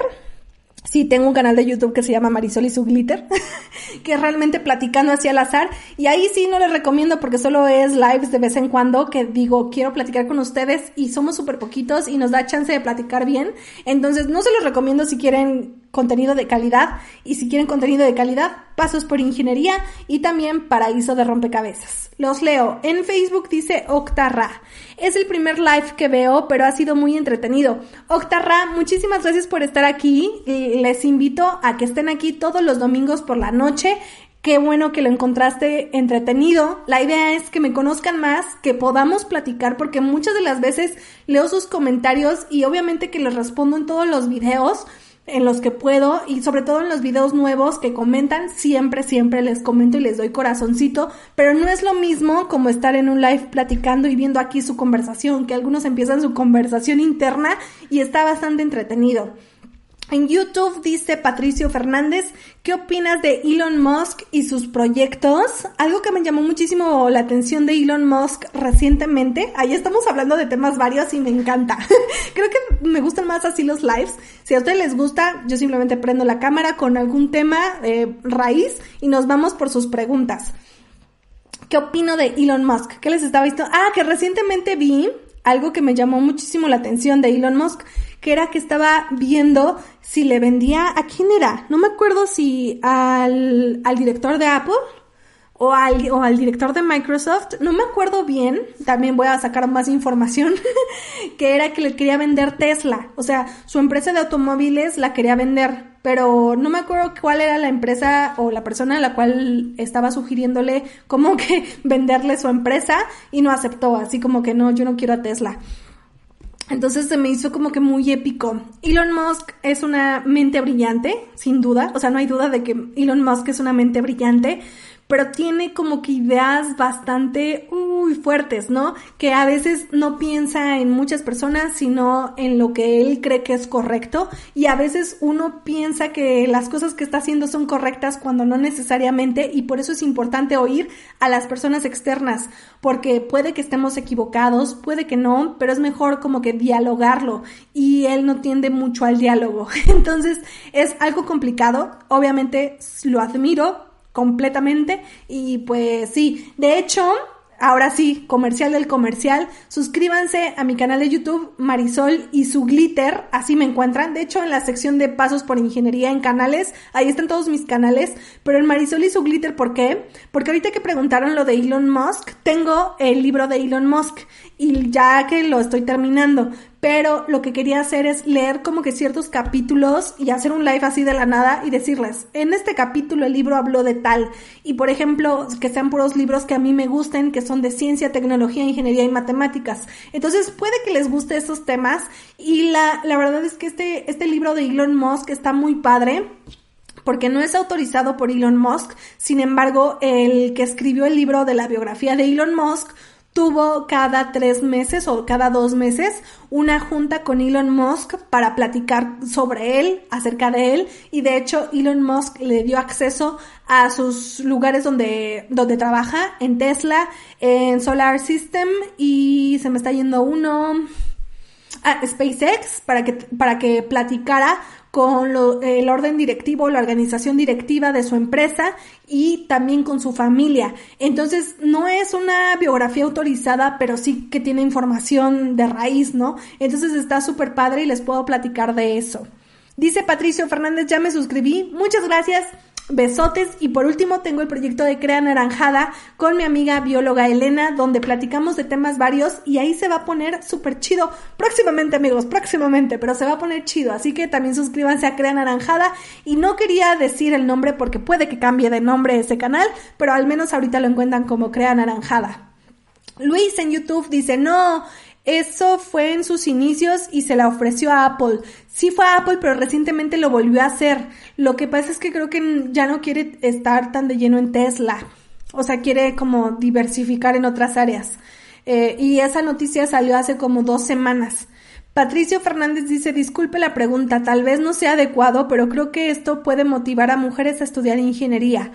Sí, tengo un canal de YouTube que se llama Marisol y su glitter, que es realmente platicando hacia el azar. Y ahí sí no les recomiendo porque solo es lives de vez en cuando que digo, quiero platicar con ustedes y somos súper poquitos y nos da chance de platicar bien. Entonces no se los recomiendo si quieren contenido de calidad y si quieren contenido de calidad, pasos por ingeniería y también paraíso de rompecabezas. Los leo. En Facebook dice Octarra. Es el primer live que veo, pero ha sido muy entretenido. Octarra, muchísimas gracias por estar aquí. Les invito a que estén aquí todos los domingos por la noche. Qué bueno que lo encontraste entretenido. La idea es que me conozcan más, que podamos platicar, porque muchas de las veces leo sus comentarios y obviamente que les respondo en todos los videos en los que puedo y sobre todo en los videos nuevos que comentan, siempre, siempre les comento y les doy corazoncito, pero no es lo mismo como estar en un live platicando y viendo aquí su conversación, que algunos empiezan su conversación interna y está bastante entretenido. En YouTube dice Patricio Fernández, ¿qué opinas de Elon Musk y sus proyectos? Algo que me llamó muchísimo la atención de Elon Musk recientemente, ahí estamos hablando de temas varios y me encanta. Creo que me gustan más así los lives. Si a ustedes les gusta, yo simplemente prendo la cámara con algún tema eh, raíz y nos vamos por sus preguntas. ¿Qué opino de Elon Musk? ¿Qué les estaba visto? Ah, que recientemente vi algo que me llamó muchísimo la atención de Elon Musk que era que estaba viendo si le vendía, ¿a quién era? No me acuerdo si al, al director de Apple o al, o al director de Microsoft, no me acuerdo bien, también voy a sacar más información, que era que le quería vender Tesla, o sea, su empresa de automóviles la quería vender, pero no me acuerdo cuál era la empresa o la persona a la cual estaba sugiriéndole como que venderle su empresa y no aceptó, así como que no, yo no quiero a Tesla. Entonces se me hizo como que muy épico. Elon Musk es una mente brillante, sin duda. O sea, no hay duda de que Elon Musk es una mente brillante. Pero tiene como que ideas bastante uy, fuertes, ¿no? Que a veces no piensa en muchas personas, sino en lo que él cree que es correcto y a veces uno piensa que las cosas que está haciendo son correctas cuando no necesariamente y por eso es importante oír a las personas externas, porque puede que estemos equivocados, puede que no, pero es mejor como que dialogarlo y él no tiende mucho al diálogo. Entonces es algo complicado, obviamente lo admiro completamente y pues sí, de hecho Ahora sí, comercial del comercial. Suscríbanse a mi canal de YouTube Marisol y su glitter, así me encuentran. De hecho, en la sección de pasos por ingeniería en canales, ahí están todos mis canales. Pero en Marisol y su glitter, ¿por qué? Porque ahorita que preguntaron lo de Elon Musk, tengo el libro de Elon Musk y ya que lo estoy terminando pero lo que quería hacer es leer como que ciertos capítulos y hacer un live así de la nada y decirles, en este capítulo el libro habló de tal, y por ejemplo, que sean puros libros que a mí me gusten, que son de ciencia, tecnología, ingeniería y matemáticas. Entonces puede que les guste esos temas y la, la verdad es que este, este libro de Elon Musk está muy padre porque no es autorizado por Elon Musk, sin embargo, el que escribió el libro de la biografía de Elon Musk tuvo cada tres meses o cada dos meses una junta con Elon Musk para platicar sobre él, acerca de él, y de hecho Elon Musk le dio acceso a sus lugares donde, donde trabaja, en Tesla, en Solar System, y se me está yendo uno a SpaceX para que, para que platicara con el orden directivo, la organización directiva de su empresa y también con su familia. Entonces, no es una biografía autorizada, pero sí que tiene información de raíz, ¿no? Entonces está súper padre y les puedo platicar de eso. Dice Patricio Fernández, ya me suscribí. Muchas gracias. Besotes. Y por último tengo el proyecto de Crea Naranjada con mi amiga bióloga Elena donde platicamos de temas varios y ahí se va a poner súper chido. Próximamente amigos, próximamente, pero se va a poner chido, así que también suscríbanse a Crea Naranjada y no quería decir el nombre porque puede que cambie de nombre ese canal, pero al menos ahorita lo encuentran como Crea Naranjada. Luis en YouTube dice, no, eso fue en sus inicios y se la ofreció a Apple. Sí fue a Apple, pero recientemente lo volvió a hacer. Lo que pasa es que creo que ya no quiere estar tan de lleno en Tesla. O sea, quiere como diversificar en otras áreas. Eh, y esa noticia salió hace como dos semanas. Patricio Fernández dice, disculpe la pregunta, tal vez no sea adecuado, pero creo que esto puede motivar a mujeres a estudiar ingeniería.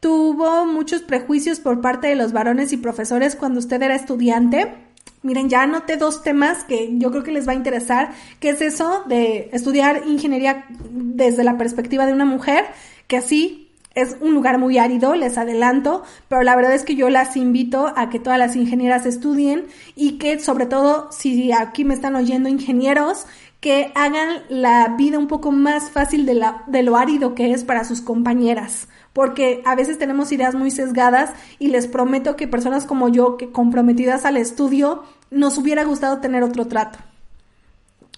¿Tuvo muchos prejuicios por parte de los varones y profesores cuando usted era estudiante? Miren, ya anoté dos temas que yo creo que les va a interesar, que es eso de estudiar ingeniería desde la perspectiva de una mujer, que así es un lugar muy árido, les adelanto, pero la verdad es que yo las invito a que todas las ingenieras estudien y que sobre todo si aquí me están oyendo ingenieros, que hagan la vida un poco más fácil de, la, de lo árido que es para sus compañeras porque a veces tenemos ideas muy sesgadas y les prometo que personas como yo, que comprometidas al estudio, nos hubiera gustado tener otro trato.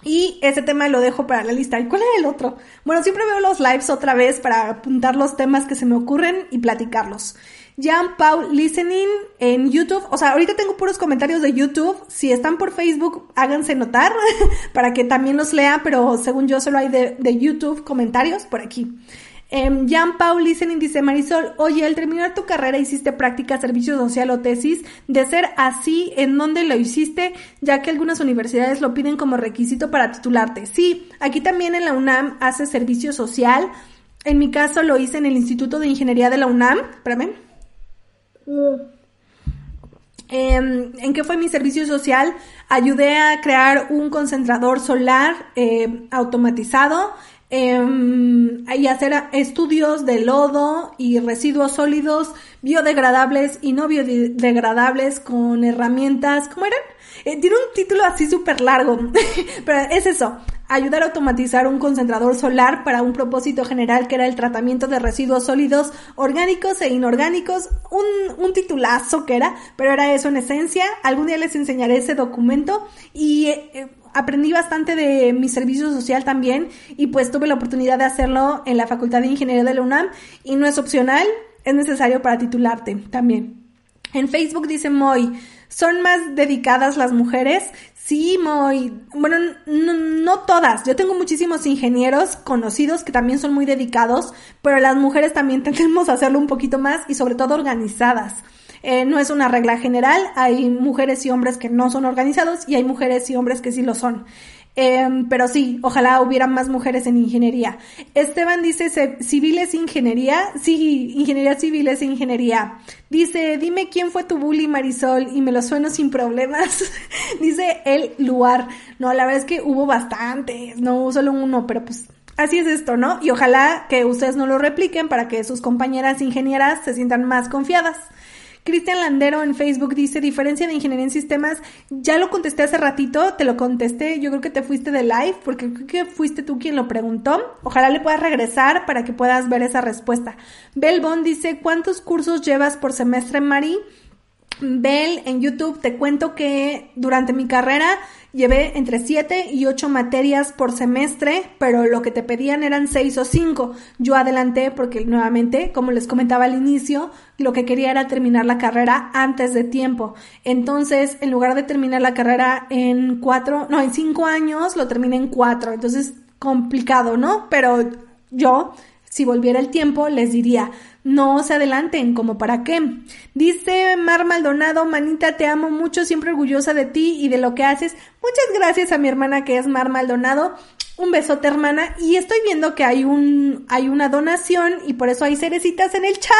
Y ese tema lo dejo para la lista. ¿Y cuál era el otro? Bueno, siempre veo los lives otra vez para apuntar los temas que se me ocurren y platicarlos. Jean Paul Listening en YouTube. O sea, ahorita tengo puros comentarios de YouTube. Si están por Facebook, háganse notar para que también los lea, pero según yo solo hay de, de YouTube comentarios por aquí. Eh, Jean Paul Listening dice, Marisol, oye, al terminar tu carrera hiciste práctica, servicio social o tesis. De ser así, ¿en dónde lo hiciste? Ya que algunas universidades lo piden como requisito para titularte. Sí, aquí también en la UNAM hace servicio social. En mi caso lo hice en el Instituto de Ingeniería de la UNAM. Espérame. Em, ¿En qué fue mi servicio social? Ayudé a crear un concentrador solar eh, automatizado eh, y hacer estudios de lodo y residuos sólidos biodegradables y no biodegradables con herramientas, ¿cómo eran? Eh, tiene un título así súper largo, pero es eso, ayudar a automatizar un concentrador solar para un propósito general que era el tratamiento de residuos sólidos orgánicos e inorgánicos, un, un titulazo que era, pero era eso en esencia, algún día les enseñaré ese documento y eh, aprendí bastante de mi servicio social también y pues tuve la oportunidad de hacerlo en la Facultad de Ingeniería de la UNAM y no es opcional, es necesario para titularte también. En Facebook dice Moy, son más dedicadas las mujeres. Sí, muy, bueno, no, no, todas. Yo tengo muchísimos ingenieros conocidos que también son muy dedicados, pero las mujeres también tendemos a hacerlo un poquito más y sobre todo organizadas. Eh, no es una regla general, hay mujeres y hombres que no son organizados y hay mujeres y hombres que sí lo son. Em, pero sí, ojalá hubiera más mujeres en ingeniería. Esteban dice, ¿civiles ingeniería? Sí, ingeniería civil es ingeniería. Dice, dime quién fue tu bully Marisol y me lo sueno sin problemas. dice el lugar. No, la verdad es que hubo bastantes, no solo uno, pero pues así es esto, ¿no? Y ojalá que ustedes no lo repliquen para que sus compañeras ingenieras se sientan más confiadas. Cristian Landero en Facebook dice, diferencia de ingeniería en sistemas, ya lo contesté hace ratito, te lo contesté, yo creo que te fuiste de live, porque creo que fuiste tú quien lo preguntó. Ojalá le puedas regresar para que puedas ver esa respuesta. Belbon dice, ¿cuántos cursos llevas por semestre, Mari? Bell en YouTube, te cuento que durante mi carrera llevé entre 7 y 8 materias por semestre, pero lo que te pedían eran 6 o 5. Yo adelanté porque nuevamente, como les comentaba al inicio, lo que quería era terminar la carrera antes de tiempo. Entonces, en lugar de terminar la carrera en 4, no, en 5 años, lo terminé en 4. Entonces, complicado, ¿no? Pero yo, si volviera el tiempo, les diría, no se adelanten, como para qué. Dice Mar Maldonado, manita, te amo mucho, siempre orgullosa de ti y de lo que haces. Muchas gracias a mi hermana que es Mar Maldonado. Un besote, hermana. Y estoy viendo que hay un, hay una donación y por eso hay cerecitas en el chat.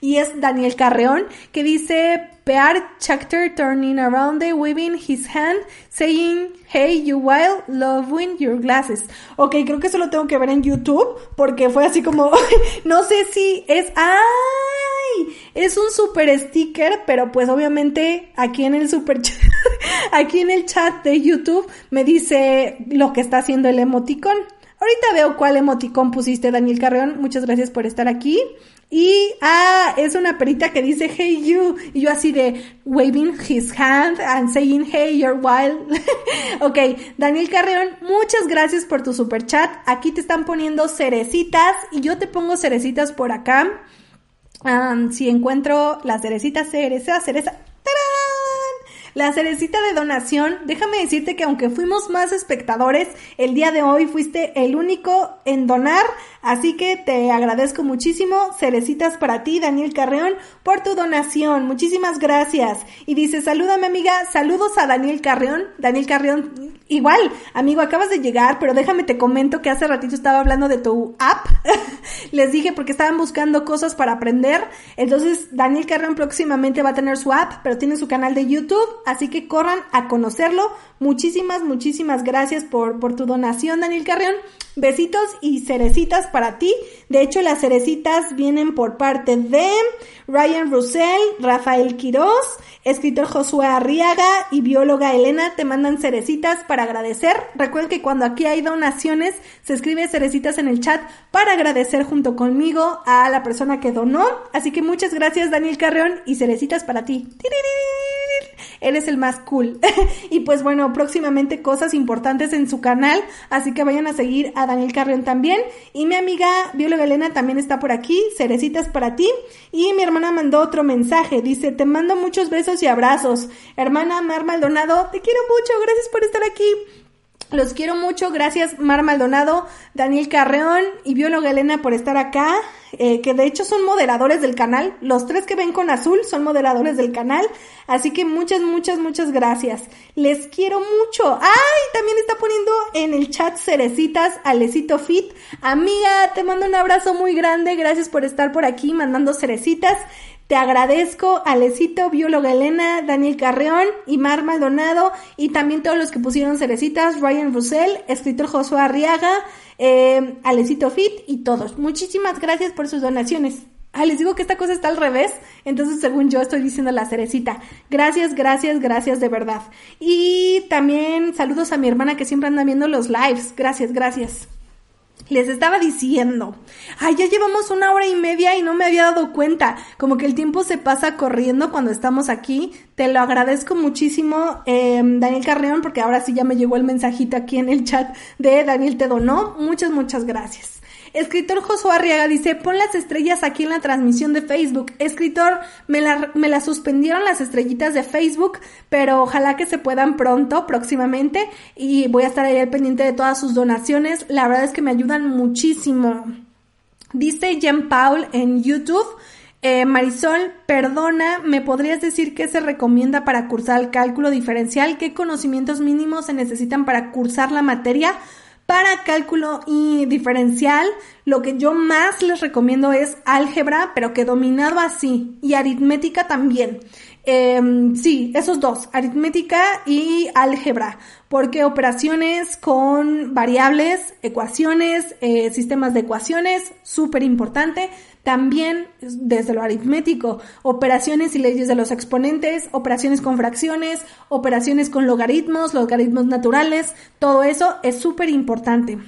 Y es Daniel Carreón que dice, Pear Chapter turning around waving his hand, saying, Hey, you wild, loving your glasses. Ok, creo que eso lo tengo que ver en YouTube, porque fue así como, no sé si es, ¡ay! Es un super sticker, pero pues obviamente aquí en el super chat, aquí en el chat de YouTube me dice lo que está haciendo el emoticón. Ahorita veo cuál emoticón pusiste, Daniel Carreón. Muchas gracias por estar aquí. Y, ah, es una perita que dice, hey you. Y yo así de waving his hand and saying, hey, you're wild. ok, Daniel Carreón, muchas gracias por tu super chat. Aquí te están poniendo cerecitas y yo te pongo cerecitas por acá. si encuentro las cerecitas, cereza, cereza. La cerecita de donación, déjame decirte que aunque fuimos más espectadores, el día de hoy fuiste el único en donar, así que te agradezco muchísimo. Cerecitas para ti, Daniel Carreón, por tu donación. Muchísimas gracias. Y dice, salúdame amiga, saludos a Daniel Carreón. Daniel Carreón, igual, amigo, acabas de llegar, pero déjame te comento que hace ratito estaba hablando de tu app. Les dije porque estaban buscando cosas para aprender. Entonces, Daniel Carreón próximamente va a tener su app, pero tiene su canal de YouTube así que corran a conocerlo. Muchísimas, muchísimas gracias por, tu donación, Daniel Carrión. Besitos y cerecitas para ti. De hecho, las cerecitas vienen por parte de Ryan Russell, Rafael Quiroz, escritor Josué Arriaga y bióloga Elena. Te mandan cerecitas para agradecer. Recuerden que cuando aquí hay donaciones, se escribe cerecitas en el chat para agradecer junto conmigo a la persona que donó. Así que muchas gracias, Daniel Carrión, y cerecitas para ti. Eres el más cool. y pues bueno, próximamente cosas importantes en su canal, así que vayan a seguir a Daniel Carrión también. Y mi amiga bióloga Elena también está por aquí, cerecitas para ti. Y mi hermana mandó otro mensaje, dice, te mando muchos besos y abrazos. Hermana Mar Maldonado, te quiero mucho, gracias por estar aquí. Los quiero mucho, gracias Mar Maldonado, Daniel Carreón y Bióloga Elena por estar acá, eh, que de hecho son moderadores del canal. Los tres que ven con azul son moderadores del canal, así que muchas, muchas, muchas gracias. Les quiero mucho. ¡Ay! También está poniendo en el chat cerecitas Alecito Fit. Amiga, te mando un abrazo muy grande, gracias por estar por aquí mandando cerecitas. Te agradezco, Alecito, bióloga Elena, Daniel Carreón y Mar Maldonado y también todos los que pusieron cerecitas, Ryan Russell, escritor Josué Arriaga, eh, Alecito Fit y todos. Muchísimas gracias por sus donaciones. Ah, les digo que esta cosa está al revés, entonces según yo estoy diciendo la cerecita. Gracias, gracias, gracias de verdad. Y también saludos a mi hermana que siempre anda viendo los lives. Gracias, gracias. Les estaba diciendo, ay, ya llevamos una hora y media y no me había dado cuenta. Como que el tiempo se pasa corriendo cuando estamos aquí. Te lo agradezco muchísimo, eh, Daniel Carreón, porque ahora sí ya me llegó el mensajito aquí en el chat de Daniel te donó. Muchas, muchas gracias. Escritor Josué Arriaga dice, pon las estrellas aquí en la transmisión de Facebook. Escritor, me la, me la suspendieron las estrellitas de Facebook, pero ojalá que se puedan pronto, próximamente, y voy a estar ahí al pendiente de todas sus donaciones. La verdad es que me ayudan muchísimo. Dice Jean Paul en YouTube, eh, Marisol, perdona, ¿me podrías decir qué se recomienda para cursar el cálculo diferencial? ¿Qué conocimientos mínimos se necesitan para cursar la materia? Para cálculo y diferencial, lo que yo más les recomiendo es álgebra, pero que dominado así, y aritmética también. Em, sí, esos dos, aritmética y álgebra, porque operaciones con variables, ecuaciones, eh, sistemas de ecuaciones, súper importante. También desde lo aritmético, operaciones y leyes de los exponentes, operaciones con fracciones, operaciones con logaritmos, logaritmos naturales, todo eso es súper importante.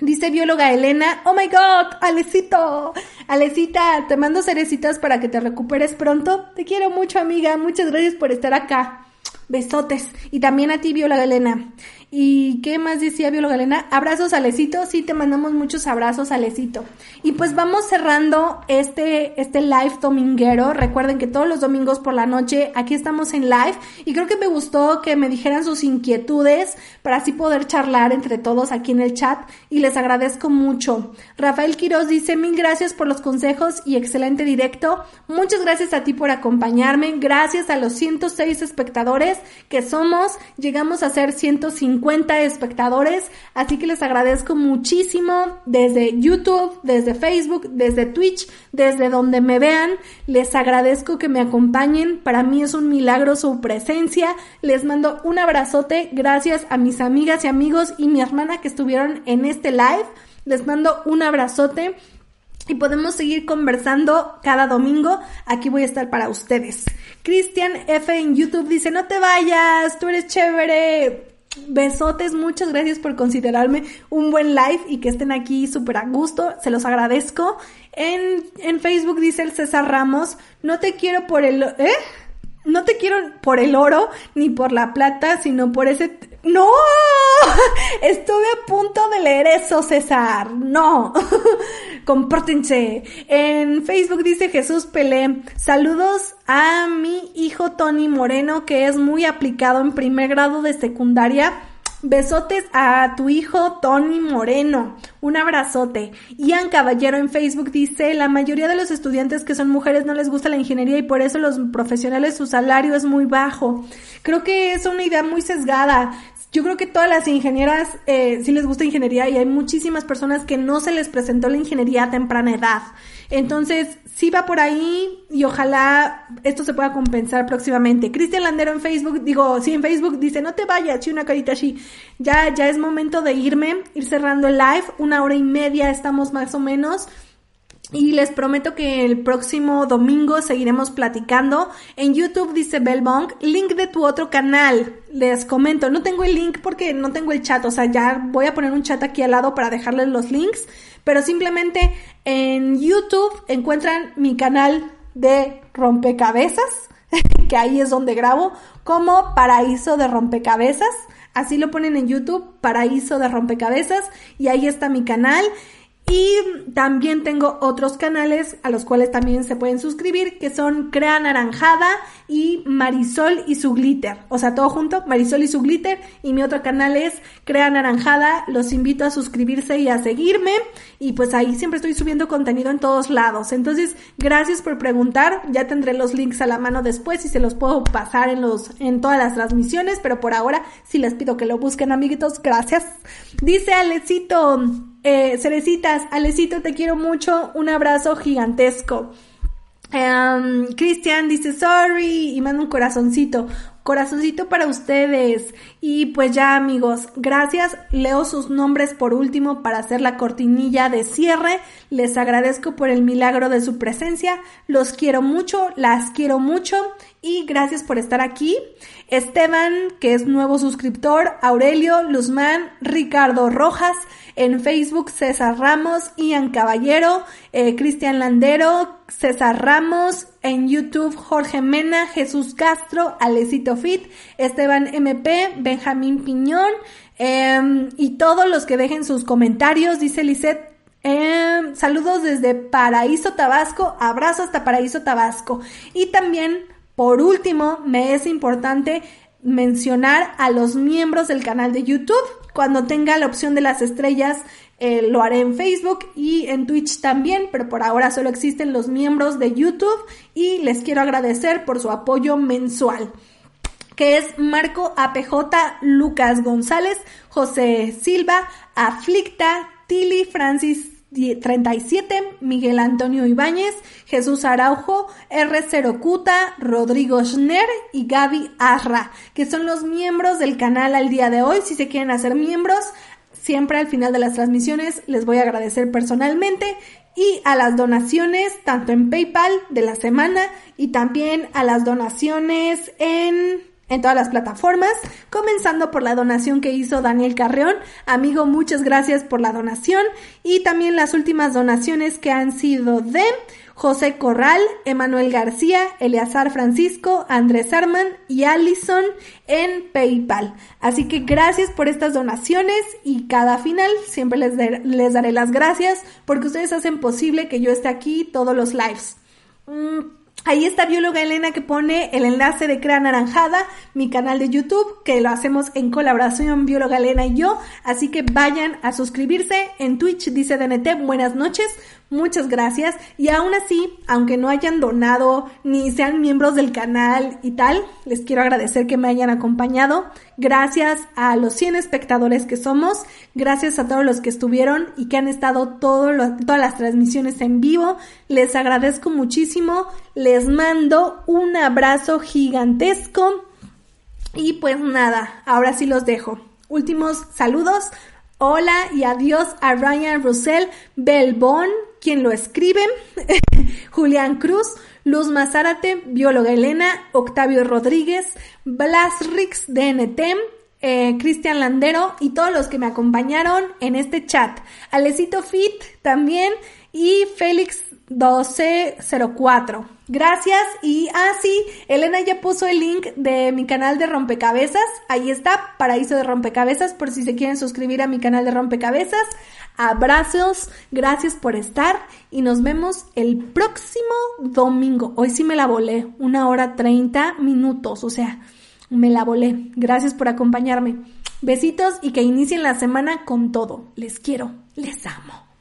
Dice bióloga Elena, oh my god, Alecito, Alecita, te mando cerecitas para que te recuperes pronto. Te quiero mucho amiga, muchas gracias por estar acá. Besotes. Y también a ti, bióloga Elena. ¿Y qué más decía bióloga Elena? Abrazos, Alecito. Sí, te mandamos muchos abrazos, Alecito. Y pues vamos cerrando este, este live dominguero. Recuerden que todos los domingos por la noche aquí estamos en live. Y creo que me gustó que me dijeran sus inquietudes para así poder charlar entre todos aquí en el chat. Y les agradezco mucho. Rafael Quiroz dice mil gracias por los consejos y excelente directo. Muchas gracias a ti por acompañarme. Gracias a los 106 espectadores que somos. Llegamos a ser 150 espectadores, así que les agradezco muchísimo desde YouTube, desde Facebook, desde Twitch, desde donde me vean, les agradezco que me acompañen, para mí es un milagro su presencia, les mando un abrazote, gracias a mis amigas y amigos y mi hermana que estuvieron en este live, les mando un abrazote y podemos seguir conversando cada domingo. Aquí voy a estar para ustedes. Cristian F en YouTube dice, no te vayas, tú eres chévere. Besotes, muchas gracias por considerarme un buen live y que estén aquí súper a gusto, se los agradezco. En, en Facebook dice el César Ramos, no te quiero por el... ¿Eh? No te quiero por el oro ni por la plata, sino por ese... ¡No! Estuve a punto de leer eso, César. No. Compórtense. En Facebook dice Jesús Pelé. Saludos a mi hijo Tony Moreno, que es muy aplicado en primer grado de secundaria. Besotes a tu hijo Tony Moreno. Un abrazote. Ian Caballero en Facebook dice, la mayoría de los estudiantes que son mujeres no les gusta la ingeniería y por eso los profesionales su salario es muy bajo. Creo que es una idea muy sesgada. Yo creo que todas las ingenieras eh, sí les gusta ingeniería y hay muchísimas personas que no se les presentó la ingeniería a temprana edad. Entonces, sí va por ahí y ojalá esto se pueda compensar próximamente. Cristian Landero en Facebook, digo, sí, en Facebook dice, no te vayas, sí, una carita así. Ya, ya es momento de irme, ir cerrando el live, una hora y media estamos más o menos. Y les prometo que el próximo domingo seguiremos platicando. En YouTube dice Bellbong, link de tu otro canal. Les comento, no tengo el link porque no tengo el chat, o sea, ya voy a poner un chat aquí al lado para dejarles los links, pero simplemente en YouTube encuentran mi canal de rompecabezas, que ahí es donde grabo, como Paraíso de Rompecabezas. Así lo ponen en YouTube, Paraíso de Rompecabezas, y ahí está mi canal. Y también tengo otros canales a los cuales también se pueden suscribir, que son Crea Naranjada y Marisol y su glitter. O sea, todo junto, Marisol y su glitter. Y mi otro canal es Crea Naranjada. Los invito a suscribirse y a seguirme. Y pues ahí siempre estoy subiendo contenido en todos lados. Entonces, gracias por preguntar. Ya tendré los links a la mano después y se los puedo pasar en los, en todas las transmisiones. Pero por ahora sí les pido que lo busquen, amiguitos. Gracias. Dice Alecito. Eh, Cerecitas, Alecito, te quiero mucho. Un abrazo gigantesco. Um, Cristian dice sorry y manda un corazoncito. Corazoncito para ustedes. Y pues ya amigos, gracias. Leo sus nombres por último para hacer la cortinilla de cierre. Les agradezco por el milagro de su presencia. Los quiero mucho, las quiero mucho y gracias por estar aquí. Esteban, que es nuevo suscriptor, Aurelio, Luzmán, Ricardo Rojas, en Facebook César Ramos, Ian Caballero, eh, Cristian Landero, César Ramos, en YouTube Jorge Mena, Jesús Castro, Alecito Fit, Esteban MP, Benjamín Piñón, em, y todos los que dejen sus comentarios, dice Lisette Em, saludos desde Paraíso Tabasco, abrazo hasta Paraíso Tabasco. Y también, por último, me es importante mencionar a los miembros del canal de YouTube. Cuando tenga la opción de las estrellas, eh, lo haré en Facebook y en Twitch también, pero por ahora solo existen los miembros de YouTube y les quiero agradecer por su apoyo mensual que es Marco APJ, Lucas González, José Silva, Aflicta, Tili Francis 37, Miguel Antonio Ibáñez, Jesús Araujo, R0 Cuta, Rodrigo Schner y Gaby Arra, que son los miembros del canal al día de hoy. Si se quieren hacer miembros, siempre al final de las transmisiones les voy a agradecer personalmente y a las donaciones tanto en PayPal de la semana y también a las donaciones en en todas las plataformas, comenzando por la donación que hizo Daniel Carreón. Amigo, muchas gracias por la donación y también las últimas donaciones que han sido de José Corral, Emanuel García, Eleazar Francisco, Andrés Arman y Allison en PayPal. Así que gracias por estas donaciones y cada final siempre les, les daré las gracias porque ustedes hacen posible que yo esté aquí todos los lives. Mm, Ahí está bióloga Elena que pone el enlace de Crea Naranjada, mi canal de YouTube, que lo hacemos en colaboración bióloga Elena y yo. Así que vayan a suscribirse en Twitch, dice DNT, buenas noches. Muchas gracias. Y aún así, aunque no hayan donado ni sean miembros del canal y tal, les quiero agradecer que me hayan acompañado. Gracias a los 100 espectadores que somos. Gracias a todos los que estuvieron y que han estado todas las transmisiones en vivo. Les agradezco muchísimo. Les mando un abrazo gigantesco. Y pues nada, ahora sí los dejo. Últimos saludos. Hola y adiós a Ryan Russell Belbón, quien lo escribe, Julián Cruz, Luz Mazárate, bióloga Elena, Octavio Rodríguez, Blas Rix DNT, eh, Cristian Landero y todos los que me acompañaron en este chat. Alecito Fit también y Félix 1204. Gracias y ah sí, Elena ya puso el link de mi canal de rompecabezas. Ahí está, Paraíso de Rompecabezas por si se quieren suscribir a mi canal de rompecabezas. Abrazos, gracias por estar y nos vemos el próximo domingo. Hoy sí me la volé, una hora treinta minutos, o sea, me la volé. Gracias por acompañarme. Besitos y que inicien la semana con todo. Les quiero, les amo.